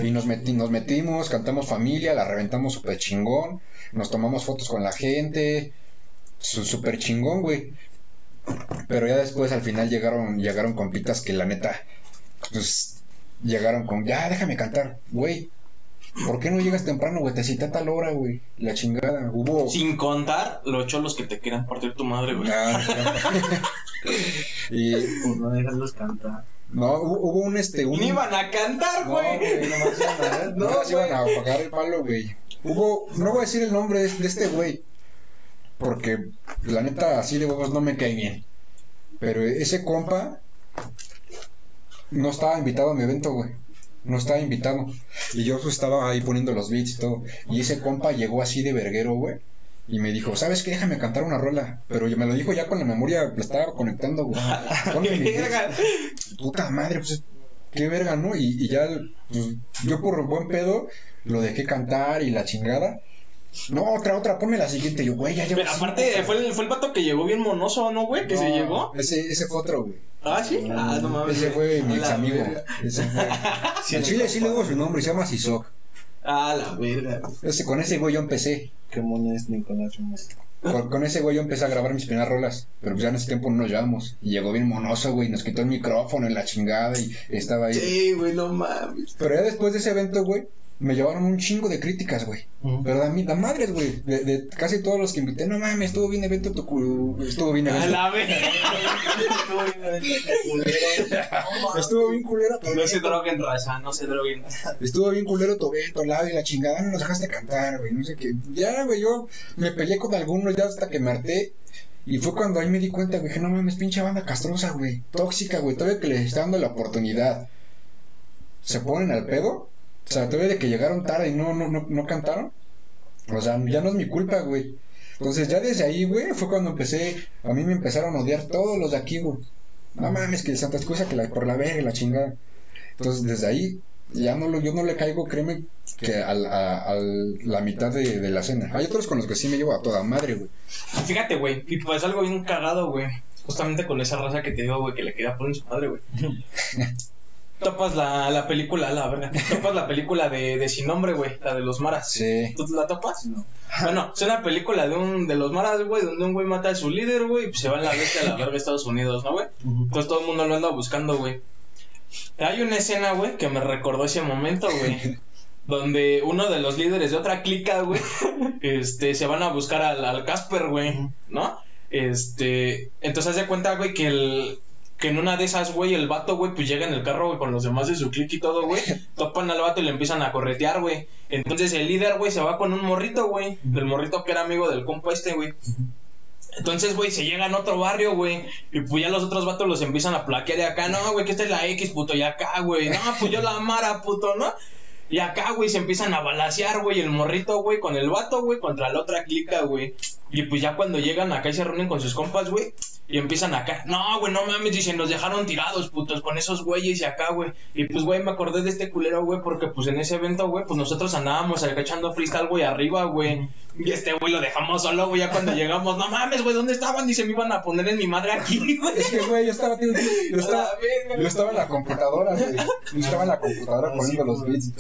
Y nos, meti- nos metimos, cantamos familia, la reventamos súper chingón, nos tomamos fotos con la gente, súper chingón, güey. Pero ya después al final llegaron, llegaron compitas que la neta, pues llegaron con, ya déjame cantar, güey. ¿Por qué no llegas temprano, güey? Te cité a tal hora, güey. La chingada. Hubo. Sin contar los cholos que te quieran partir tu madre, güey. Ah, y Por no dejarlos cantar. no, hubo, hubo un este. Un, Ni iban a cantar, No, güey. güey, nomás iban a, No, nomás iban a pagar el palo, güey. Hubo, no voy a decir el nombre de, de este güey, porque la neta así de huevos no me cae bien. Pero ese compa no estaba invitado a mi evento, güey. No estaba invitado. Y yo pues, estaba ahí poniendo los beats y todo. Y ese compa llegó así de verguero, güey. Y me dijo, ¿sabes qué? Déjame cantar una rola. Pero me lo dijo ya con la memoria, lo estaba conectando, güey. Puta madre, pues qué verga, ¿no? Y, y ya, pues, yo por buen pedo lo dejé cantar y la chingada. No, otra, otra, ponme la siguiente. Yo, güey, ya llevo Pero cinco, aparte, fue el, fue el vato que llegó bien monoso, ¿no, güey? Que se llegó. Ese, ese fue otro, güey. Ah, sí. Ah, no mames. Ese fue mi ex amigo. verga. Ese fue. Sí, En Chile sí le digo su nombre, se llama Sisoc. Ah, la verga. Ese, con ese güey yo empecé. Qué mono es Nicolás. Con, con ese güey yo empecé a grabar mis primeras rolas. Pero pues ya en ese tiempo no nos llevamos. Y llegó bien monoso, güey. Nos quitó el micrófono en la chingada y estaba ahí. Sí, güey, no mames. Pero ya después de ese evento, güey, me llevaron un chingo de críticas, güey. Pero da, mi- da madres, güey. De, de casi todos los que invité, no mames, estuvo bien evento tu cu- Estuvo bien A evento. la verga. Estuvo bien culero tu No se droguen, raza, no se droguen. Estuvo bien culero tu evento, lado y la chingada. No nos dejaste cantar, güey. No sé qué. Ya, güey, yo me peleé con algunos ya hasta que me harté. Y fue cuando ahí me di cuenta, güey, que no mames, pinche banda castrosa, güey. Tóxica, güey. Todavía que les está dando la oportunidad. Se ponen al pedo. O sea, todavía de que llegaron tarde y no, no, no, no cantaron. O sea, ya no es mi culpa, güey. Entonces ya desde ahí, güey, fue cuando empecé, a mí me empezaron a odiar todos los de aquí, güey. No mames, que el Santa Excusa, que la, por la verga y la chingada. Entonces desde ahí, ya no lo, yo no le caigo, créeme, que al- a, a la mitad de, de la cena. Hay otros con los que sí me llevo a toda madre, güey. Fíjate, güey, y pues algo bien cagado, güey. Justamente con esa raza que te digo, güey, que le quería poner su madre, güey. topas la, la película, la verga, topas la película de, de Sin Nombre, güey, la de los maras. Sí. ¿Tú la topas? No. Bueno, es una película de un de los maras, güey, donde un güey mata a su líder, güey, y pues se va en la bestia a la verga a Estados Unidos, ¿no, güey? Pues todo el mundo lo anda buscando, güey. Hay una escena, güey, que me recordó ese momento, güey. Donde uno de los líderes de otra clica, güey, este, se van a buscar al, al Casper, güey, ¿no? Este, entonces haz de cuenta, güey, que el, que en una de esas, güey, el vato, güey, pues llega en el carro, güey, con los demás de su clique y todo, güey, topan al vato y le empiezan a corretear, güey. Entonces el líder, güey, se va con un morrito, güey, del morrito que era amigo del compa este, güey. Entonces, güey, se llegan a otro barrio, güey. Y pues ya los otros vatos los empiezan a plaquear de acá. No, güey, que esta es la X, puto. Y acá, güey. No, pues yo la Mara, puto, ¿no? Y acá, güey, se empiezan a balasear, güey, el morrito, güey, con el vato, güey, contra la otra clica, güey. Y pues ya cuando llegan acá y se reúnen con sus compas, güey, y empiezan acá. No, güey, no mames, dicen, nos dejaron tirados, putos, con esos güeyes y acá, güey. Y pues, güey, me acordé de este culero, güey, porque pues en ese evento, güey, pues nosotros andábamos acá echando freestyle, güey, arriba, güey. Y este, güey, lo dejamos solo, güey, ya cuando llegamos, no mames, güey, ¿dónde estaban? Y se me iban a poner en mi madre aquí, güey. Es que, güey, yo estaba, tío, yo estaba, yo estaba en la computadora, güey. Yo estaba en la computadora poniendo los beats.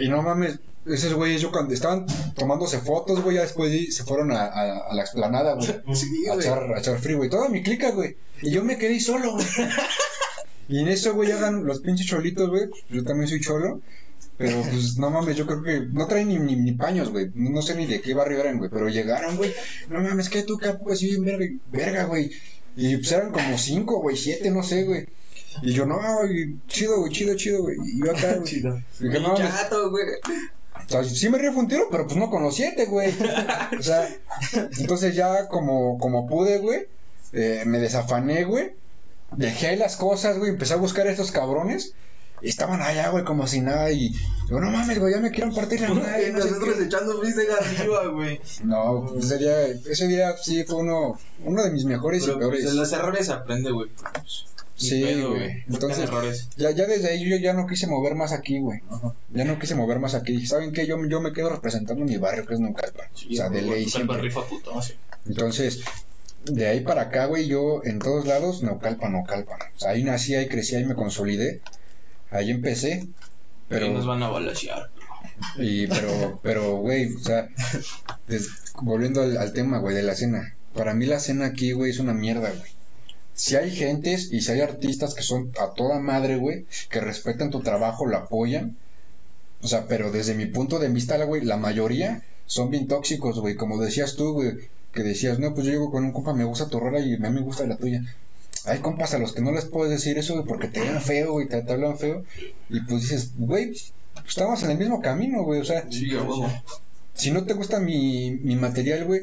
Y no mames, esos güeyes, yo cuando estaban tomándose fotos, güey, ya después se fueron a, a, a la explanada, güey. Sí, a echar, a echar frío, güey. Toda mi clica, güey. Y yo me quedé solo, güey. Y en eso, güey, llegan los pinches cholitos, güey. Yo también soy cholo. Pero, pues, no mames, yo creo que no traen ni, ni, ni paños, güey. No sé ni de qué barrio eran, güey. Pero llegaron, güey. No mames, que tú, capo, así bien verga, verga, güey. Y pues eran como cinco, güey, siete, no sé, güey. Y yo, no, güey, chido, güey, chido, chido, güey. Y yo acá, güey. Chido. Dije, no mames, Chato, güey. O sea, sí me rifo un tiro, pero pues no con los siete, güey. O sea, entonces ya como, como pude, güey, eh, me desafané, güey. Dejé ahí las cosas, güey, empecé a buscar a estos cabrones. Y estaban allá, güey, como si nada. Y yo, no mames, güey, ya me quieren partir la madre. Y no sé nosotros qué". echando arriba, güey. No, pues, ese día, ese día sí fue uno, uno de mis mejores Pero y pues, peores. de los errores se aprende, güey. Sí, güey. Entonces, errores. ya, ya desde ahí yo ya no quise mover más aquí, güey. Ya no quise mover más aquí. ¿Saben qué? Yo, yo me quedo representando mi barrio, que es Nuncalpa. o sea, de ley siempre. rifa, puto. sí. Entonces, de ahí para acá, güey, yo en todos lados, Naucalpan, Naucalpan. O sea, ahí nací, ahí crecí, ahí me consolidé. Ahí empecé. Pero nos van a balasear. y, pero, pero, güey, o sea, des- volviendo al, al tema, güey, de la cena. Para mí la cena aquí, güey, es una mierda, güey. Si hay gentes y si hay artistas que son a toda madre, güey, que respetan tu trabajo, lo apoyan. O sea, pero desde mi punto de vista, güey, la mayoría son bien tóxicos, güey. Como decías tú, güey, que decías, no, pues yo llego con un compa, me gusta tu rola y a mí me gusta la tuya. Hay compas a los que no les puedes decir eso, güey, porque te ven feo, güey, te, te hablan feo. Y pues dices, güey, pues, estamos en el mismo camino, güey. O sea, Sí, si no te gusta mi, mi material, güey,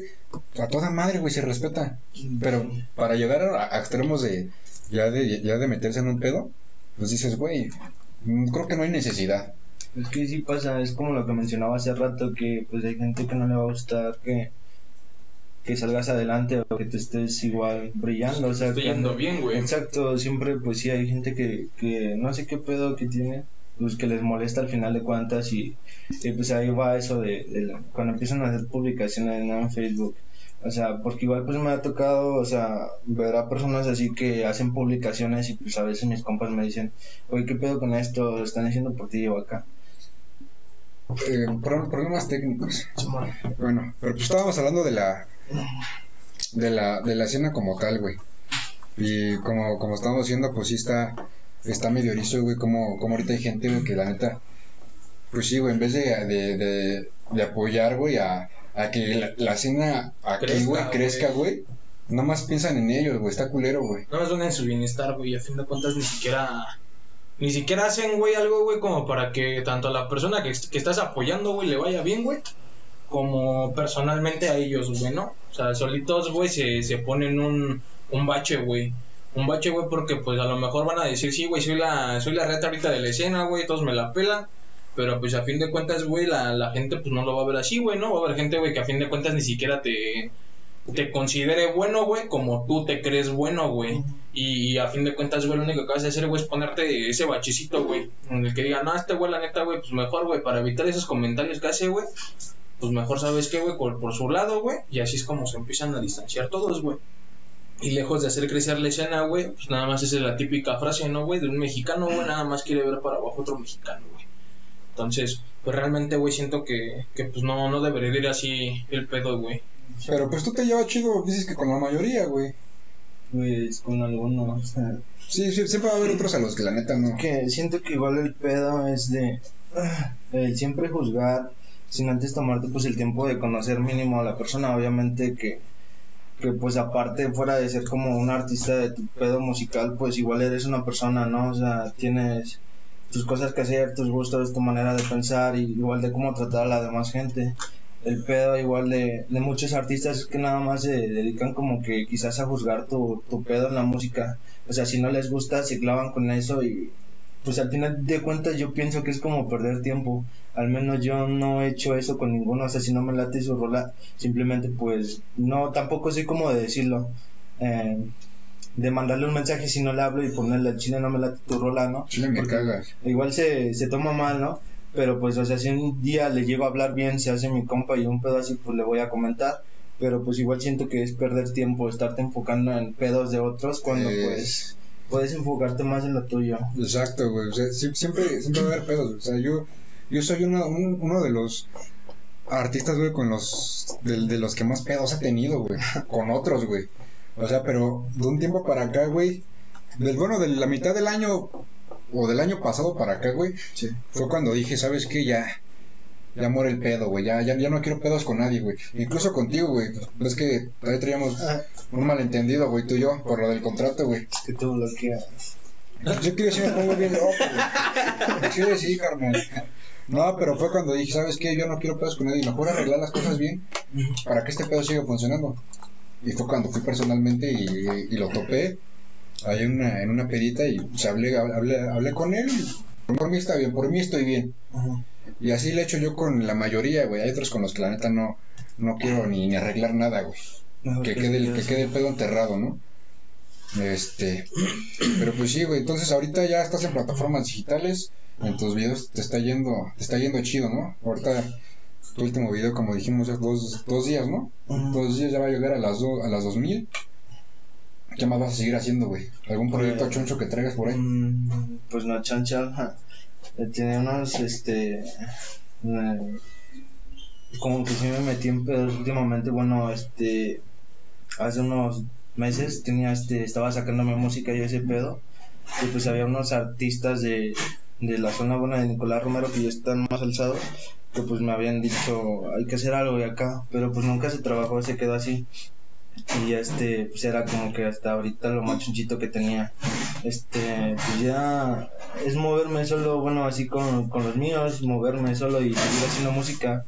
a toda madre, güey, se respeta. Pero para llegar a, a extremos de ya, de ya de meterse en un pedo, pues dices, güey, mm, creo que no hay necesidad. Es que sí pasa, es como lo que mencionaba hace rato, que pues hay gente que no le va a gustar que, que salgas adelante o que te estés igual brillando, o sea, Estoy que- yendo bien, güey. Exacto, siempre pues sí hay gente que, que no sé qué pedo que tiene, pues que les molesta al final de cuentas y, y, pues ahí va eso de, de la- cuando empiezan a hacer publicaciones en Facebook. O sea, porque igual pues me ha tocado, o sea, ver a personas así que hacen publicaciones y pues a veces mis compas me dicen, oye, ¿qué pedo con esto? Lo están haciendo por ti o acá. Eh, pro- problemas técnicos. Bueno, pero pues estábamos hablando de la de la de la escena como tal, güey. Y como como estamos viendo, pues sí está está medio erizo, güey, como como ahorita hay gente, güey, que la neta pues sí, güey, en vez de de, de, de apoyar, güey, a, a que la, la escena aquí, güey, crezca, güey. Nada más piensan en ellos, güey, está culero, güey. No más ven en su bienestar, güey. A fin de cuentas, ni siquiera. Ni siquiera hacen, güey, algo, güey, como para que tanto a la persona que, que estás apoyando, güey, le vaya bien, güey. Como personalmente a ellos, güey, ¿no? O sea, solitos, güey, se, se ponen un, un bache, güey. Un bache, güey, porque pues a lo mejor van a decir, sí, güey, soy la, soy la reta ahorita de la escena, güey, todos me la pelan. Pero pues a fin de cuentas, güey, la, la gente pues no lo va a ver así, güey, ¿no? Va a haber gente, güey, que a fin de cuentas ni siquiera te, te considere bueno, güey, como tú te crees bueno, güey. Y, a fin de cuentas, güey, lo único que vas a hacer, güey, es ponerte ese bachecito, güey. En el que digan, no, este güey, la neta, güey, pues mejor, güey, para evitar esos comentarios que hace, güey. Pues mejor, ¿sabes qué, güey? Por, por su lado, güey. Y así es como se empiezan a distanciar todos, güey. Y lejos de hacer crecer la escena, güey, pues nada más esa es la típica frase, ¿no, güey? De un mexicano, güey, nada más quiere ver para abajo otro mexicano, güey. Entonces, pues realmente, güey, siento que, que pues no, no debería ir así el pedo, güey. Pero pues tú te llevas chido, dices que con la mayoría, güey. Pues con algunos. o sea, Sí, sí, siempre va a haber otros a los que la neta no. que siento que igual el pedo es de ah, el siempre juzgar sin antes tomarte pues el tiempo de conocer mínimo a la persona obviamente que que pues aparte fuera de ser como un artista de tu pedo musical pues igual eres una persona no o sea tienes tus cosas que hacer tus gustos tu manera de pensar y igual de cómo tratar a la demás gente. El pedo igual de, de muchos artistas que nada más se dedican como que quizás a juzgar tu, tu pedo en la música. O sea si no les gusta se clavan con eso y pues al final de cuentas yo pienso que es como perder tiempo. Al menos yo no he hecho eso con ninguno, o sea, si no me late su rola, simplemente pues no, tampoco sé cómo de decirlo. Eh, de mandarle un mensaje si no le hablo y ponerle al chile no me late tu rola, ¿no? Chile me Porque cagas. Igual se, se toma mal, ¿no? Pero pues, o sea, si un día le llego a hablar bien, se hace mi compa y un pedo así, pues le voy a comentar. Pero pues igual siento que es perder tiempo, estarte enfocando en pedos de otros cuando Es- pues puedes enfocarte más en lo tuyo. Exacto, güey. O sea, sie- siempre, siempre va a haber pedos. O sea, yo, yo soy uno, un- uno de los artistas, güey, con los, de, de los que más pedos he tenido, güey. Con otros, güey. O sea, pero de un tiempo para acá, güey. Del, bueno, de la mitad del año, o del año pasado para acá, güey. Sí. Fue cuando dije, ¿sabes qué? Ya, ya muere el pedo, güey. Ya, ya, ya no quiero pedos con nadie, güey. Incluso contigo, güey. Es que ahí traíamos un malentendido, güey, tú y yo, por lo del contrato, güey. que tú bloqueas. Yo quiero decir, me pongo bien loco, güey. Sí, sí, carnal. No, pero fue cuando dije, ¿sabes qué? Yo no quiero pedos con nadie. Mejor arreglar las cosas bien para que este pedo siga funcionando. Y fue cuando fui personalmente y, y lo topé ahí en una, en una pedita y pues, hablé, hablé, hablé con él. Por mí está bien, por mí estoy bien. Y así le he hecho yo con la mayoría, güey. Hay otros con los que la neta no, no quiero ni, ni arreglar nada, güey. Que quede, el, que quede el pedo enterrado, ¿no? Este, pero pues sí, güey, entonces ahorita ya estás en plataformas digitales, en tus videos te está yendo, te está yendo chido, ¿no? Ahorita tu último video, como dijimos, es dos, dos días, ¿no? Dos días ya va a llegar a las, do- a las 2000. ¿Qué más vas a seguir haciendo, güey? ¿Algún proyecto Pues- choncho que traigas por ahí? Mm, Pues no, chancha. ja. Eh, Tiene unos, este. eh, como que sí me metí en pedos últimamente. Bueno, este. Hace unos meses tenía este. Estaba sacándome música y ese pedo. Y pues había unos artistas de, de la zona buena de Nicolás Romero que ya están más alzados. Que pues me habían dicho, hay que hacer algo de acá. Pero pues nunca se trabajó, se quedó así. Y ya este, pues era como que hasta ahorita lo más chunchito que tenía. Este, pues ya es moverme solo, bueno, así con, con los míos, moverme solo y seguir haciendo música.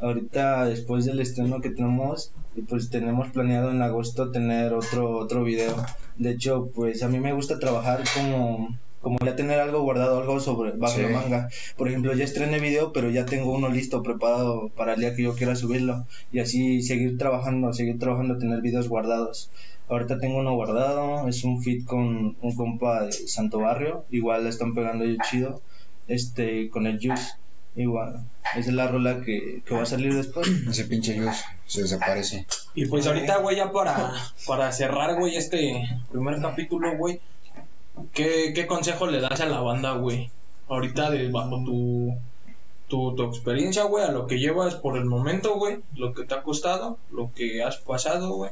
Ahorita, después del estreno que tenemos, pues tenemos planeado en agosto tener otro, otro video. De hecho, pues a mí me gusta trabajar como, como ya tener algo guardado, algo sobre, bajo Sí. la manga. Por ejemplo, ya estrené video, pero ya tengo uno listo, preparado para el día que yo quiera subirlo. Y así seguir trabajando, seguir trabajando, tener videos guardados. Ahorita tengo uno guardado, es un fit con un compa de Santo Barrio, igual le están pegando yo chido, este, con el Juice, igual, esa es la rola que, que va a salir después. Ese pinche Yus se desaparece. Y pues ahorita, güey, ya para, para cerrar, güey, este primer capítulo, güey, ¿qué, ¿qué consejo le das a la banda, güey? Ahorita, de, bajo tu, tu, tu experiencia, güey, a lo que llevas por el momento, güey, lo que te ha costado, lo que has pasado, güey.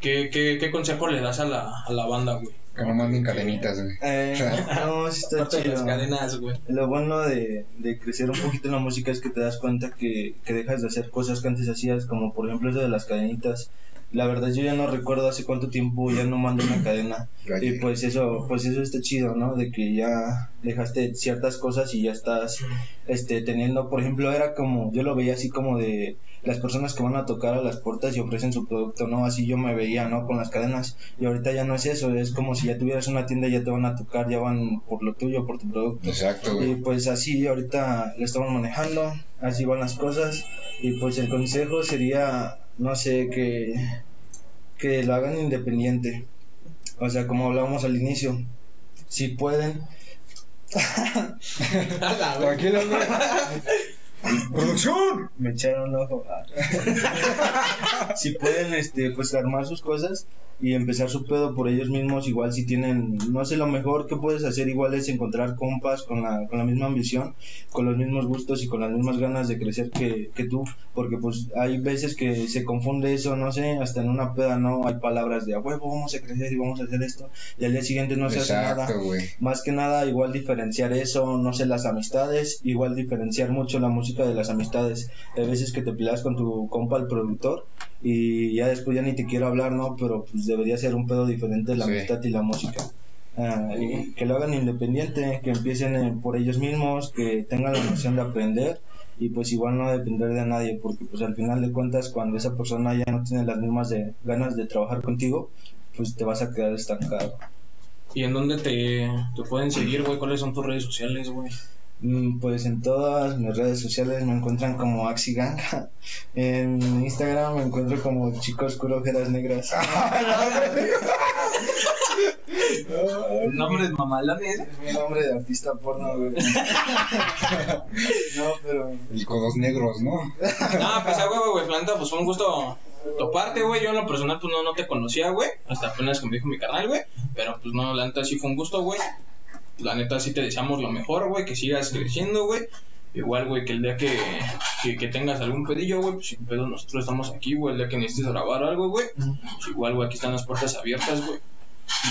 ¿Qué, qué, ¿Qué consejo le das a la, a la banda, güey? Que no manden cadenitas, güey. Eh, no, sí está de las chido. cadenas, güey. Lo bueno de, de crecer un poquito en la música es que te das cuenta que, que dejas de hacer cosas que antes hacías, como por ejemplo eso de las cadenitas. La verdad yo ya no recuerdo hace cuánto tiempo ya no mando una cadena. Y pues eso, pues eso está chido, ¿no? De que ya dejaste ciertas cosas y ya estás este teniendo, por ejemplo, era como, yo lo veía así como de las personas que van a tocar a las puertas y ofrecen su producto, ¿no? Así yo me veía, ¿no? Con las cadenas. Y ahorita ya no es eso, es como si ya tuvieras una tienda y ya te van a tocar, ya van por lo tuyo, por tu producto. Exacto, Y pues así ahorita lo estamos manejando, así van las cosas. Y pues el consejo sería, no sé, que, que lo hagan independiente. O sea, como hablábamos al inicio, si pueden. Tranquilo. ¡Producción! me echaron ojo. Ah. si pueden, este, pues armar sus cosas y empezar su pedo por ellos mismos, igual si tienen, no sé, lo mejor que puedes hacer igual es encontrar compas con la, con la misma ambición, con los mismos gustos y con las mismas ganas de crecer que, que tú, porque pues hay veces que se confunde eso, no sé, hasta en una peda no hay palabras de a huevo, vamos a crecer y vamos a hacer esto, y al día siguiente no se hace nada. Exacto, güey. Más que nada, igual diferenciar eso, no sé, las amistades, igual diferenciar mucho la música de las amistades. Hay veces que te peleas con tu compa, el productor, y ya después ya ni te quiero hablar, ¿no? Pero pues debería ser un pedo diferente la Sí. amistad y la música. Ah, y que lo hagan independiente, que empiecen eh, por ellos mismos, que tengan la noción de aprender y pues igual no depender de nadie, porque pues al final de cuentas cuando esa persona ya no tiene las mismas de, ganas de trabajar contigo, pues te vas a quedar estancado. ¿Y en dónde te, te pueden seguir, güey? ¿Cuáles son tus redes sociales, güey? Mm, Pues en todas mis redes sociales me encuentran como Axigang. En Instagram me encuentro como Chico Oscuro Ojeras Negras. Nombres mamalones. Es mi nombre de artista porno, güey. No, pero. Y codos negros, ¿no? No, pues a huevo, güey. Planta, pues fue un gusto toparte, güey. Yo en lo personal, pues no, no te conocía, güey. Hasta apenas dijo mi carnal, güey. Pero pues no, la neta sí fue un gusto, güey. La neta sí te deseamos lo mejor, güey. Que sigas creciendo, güey. Igual, güey, que el día que, que, que tengas algún pedillo, güey, pues sin pedo nosotros estamos aquí, güey. El día que necesites grabar algo, güey. Pues igual, güey, aquí están las puertas abiertas, güey.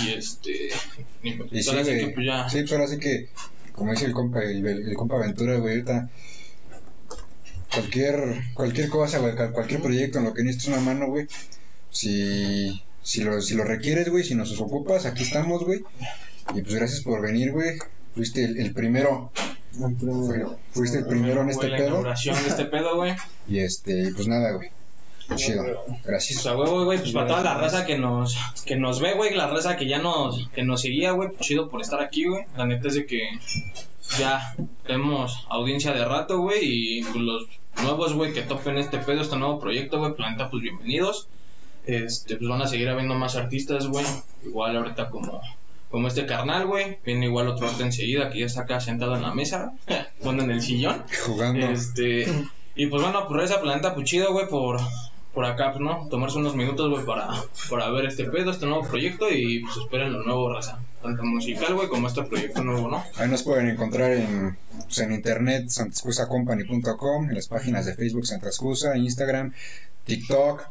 Y este. Y, pues, Y sí, que, pues ya. Sí, pero así que, como dice el compa, el, el compa Aventura, güey, ahorita cualquier, cualquier cosa, güey, cual- cualquier proyecto en lo que necesites una mano, güey, si, si, lo, si lo requieres, güey, si nos ocupas, aquí estamos, güey. Y pues gracias por venir, güey. Fuiste el, el primero, fue- fuiste el primero en este la pedo. inauguración de este pedo, güey. Y este, pues nada, güey. Chido. Pues Gracias. a huevo, güey, pues para toda la raza que nos, que nos ve, güey, la raza que ya nos, que nos seguía, güey, pues chido por estar aquí, güey. La neta es de que ya tenemos audiencia de rato, güey, y pues, los nuevos, güey, que topen este pedo, este nuevo proyecto, güey, pues la neta, pues bienvenidos. Este, pues van a seguir habiendo más artistas, güey. Igual ahorita como, como este carnal, güey. Viene igual otro arte enseguida que ya está acá sentado en la mesa, pone en el sillón. Jugando. Este, y pues bueno, por esa planta, pues chido, güey, por, por acá, pues, ¿no? Tomarse unos minutos, güey, para, para ver este pedo, este nuevo proyecto y pues esperen lo nuevo, raza. Tanto musical, güey, como este proyecto nuevo, ¿no? Ahí nos pueden encontrar en, pues, en internet, santascusacompany.com, en las páginas de Facebook Santa Excusa, Instagram, TikTok,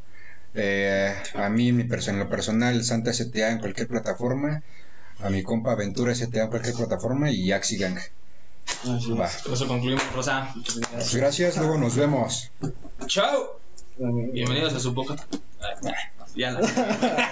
eh, a mí, mi perso- en lo personal, Santa STA en cualquier plataforma, a mi compa Aventura STA cualquier plataforma y Axigang. Va. Con eso concluimos, Rosa. Pues gracias, luego nos vemos. Chao. Bienvenidos a su poca. Ya la.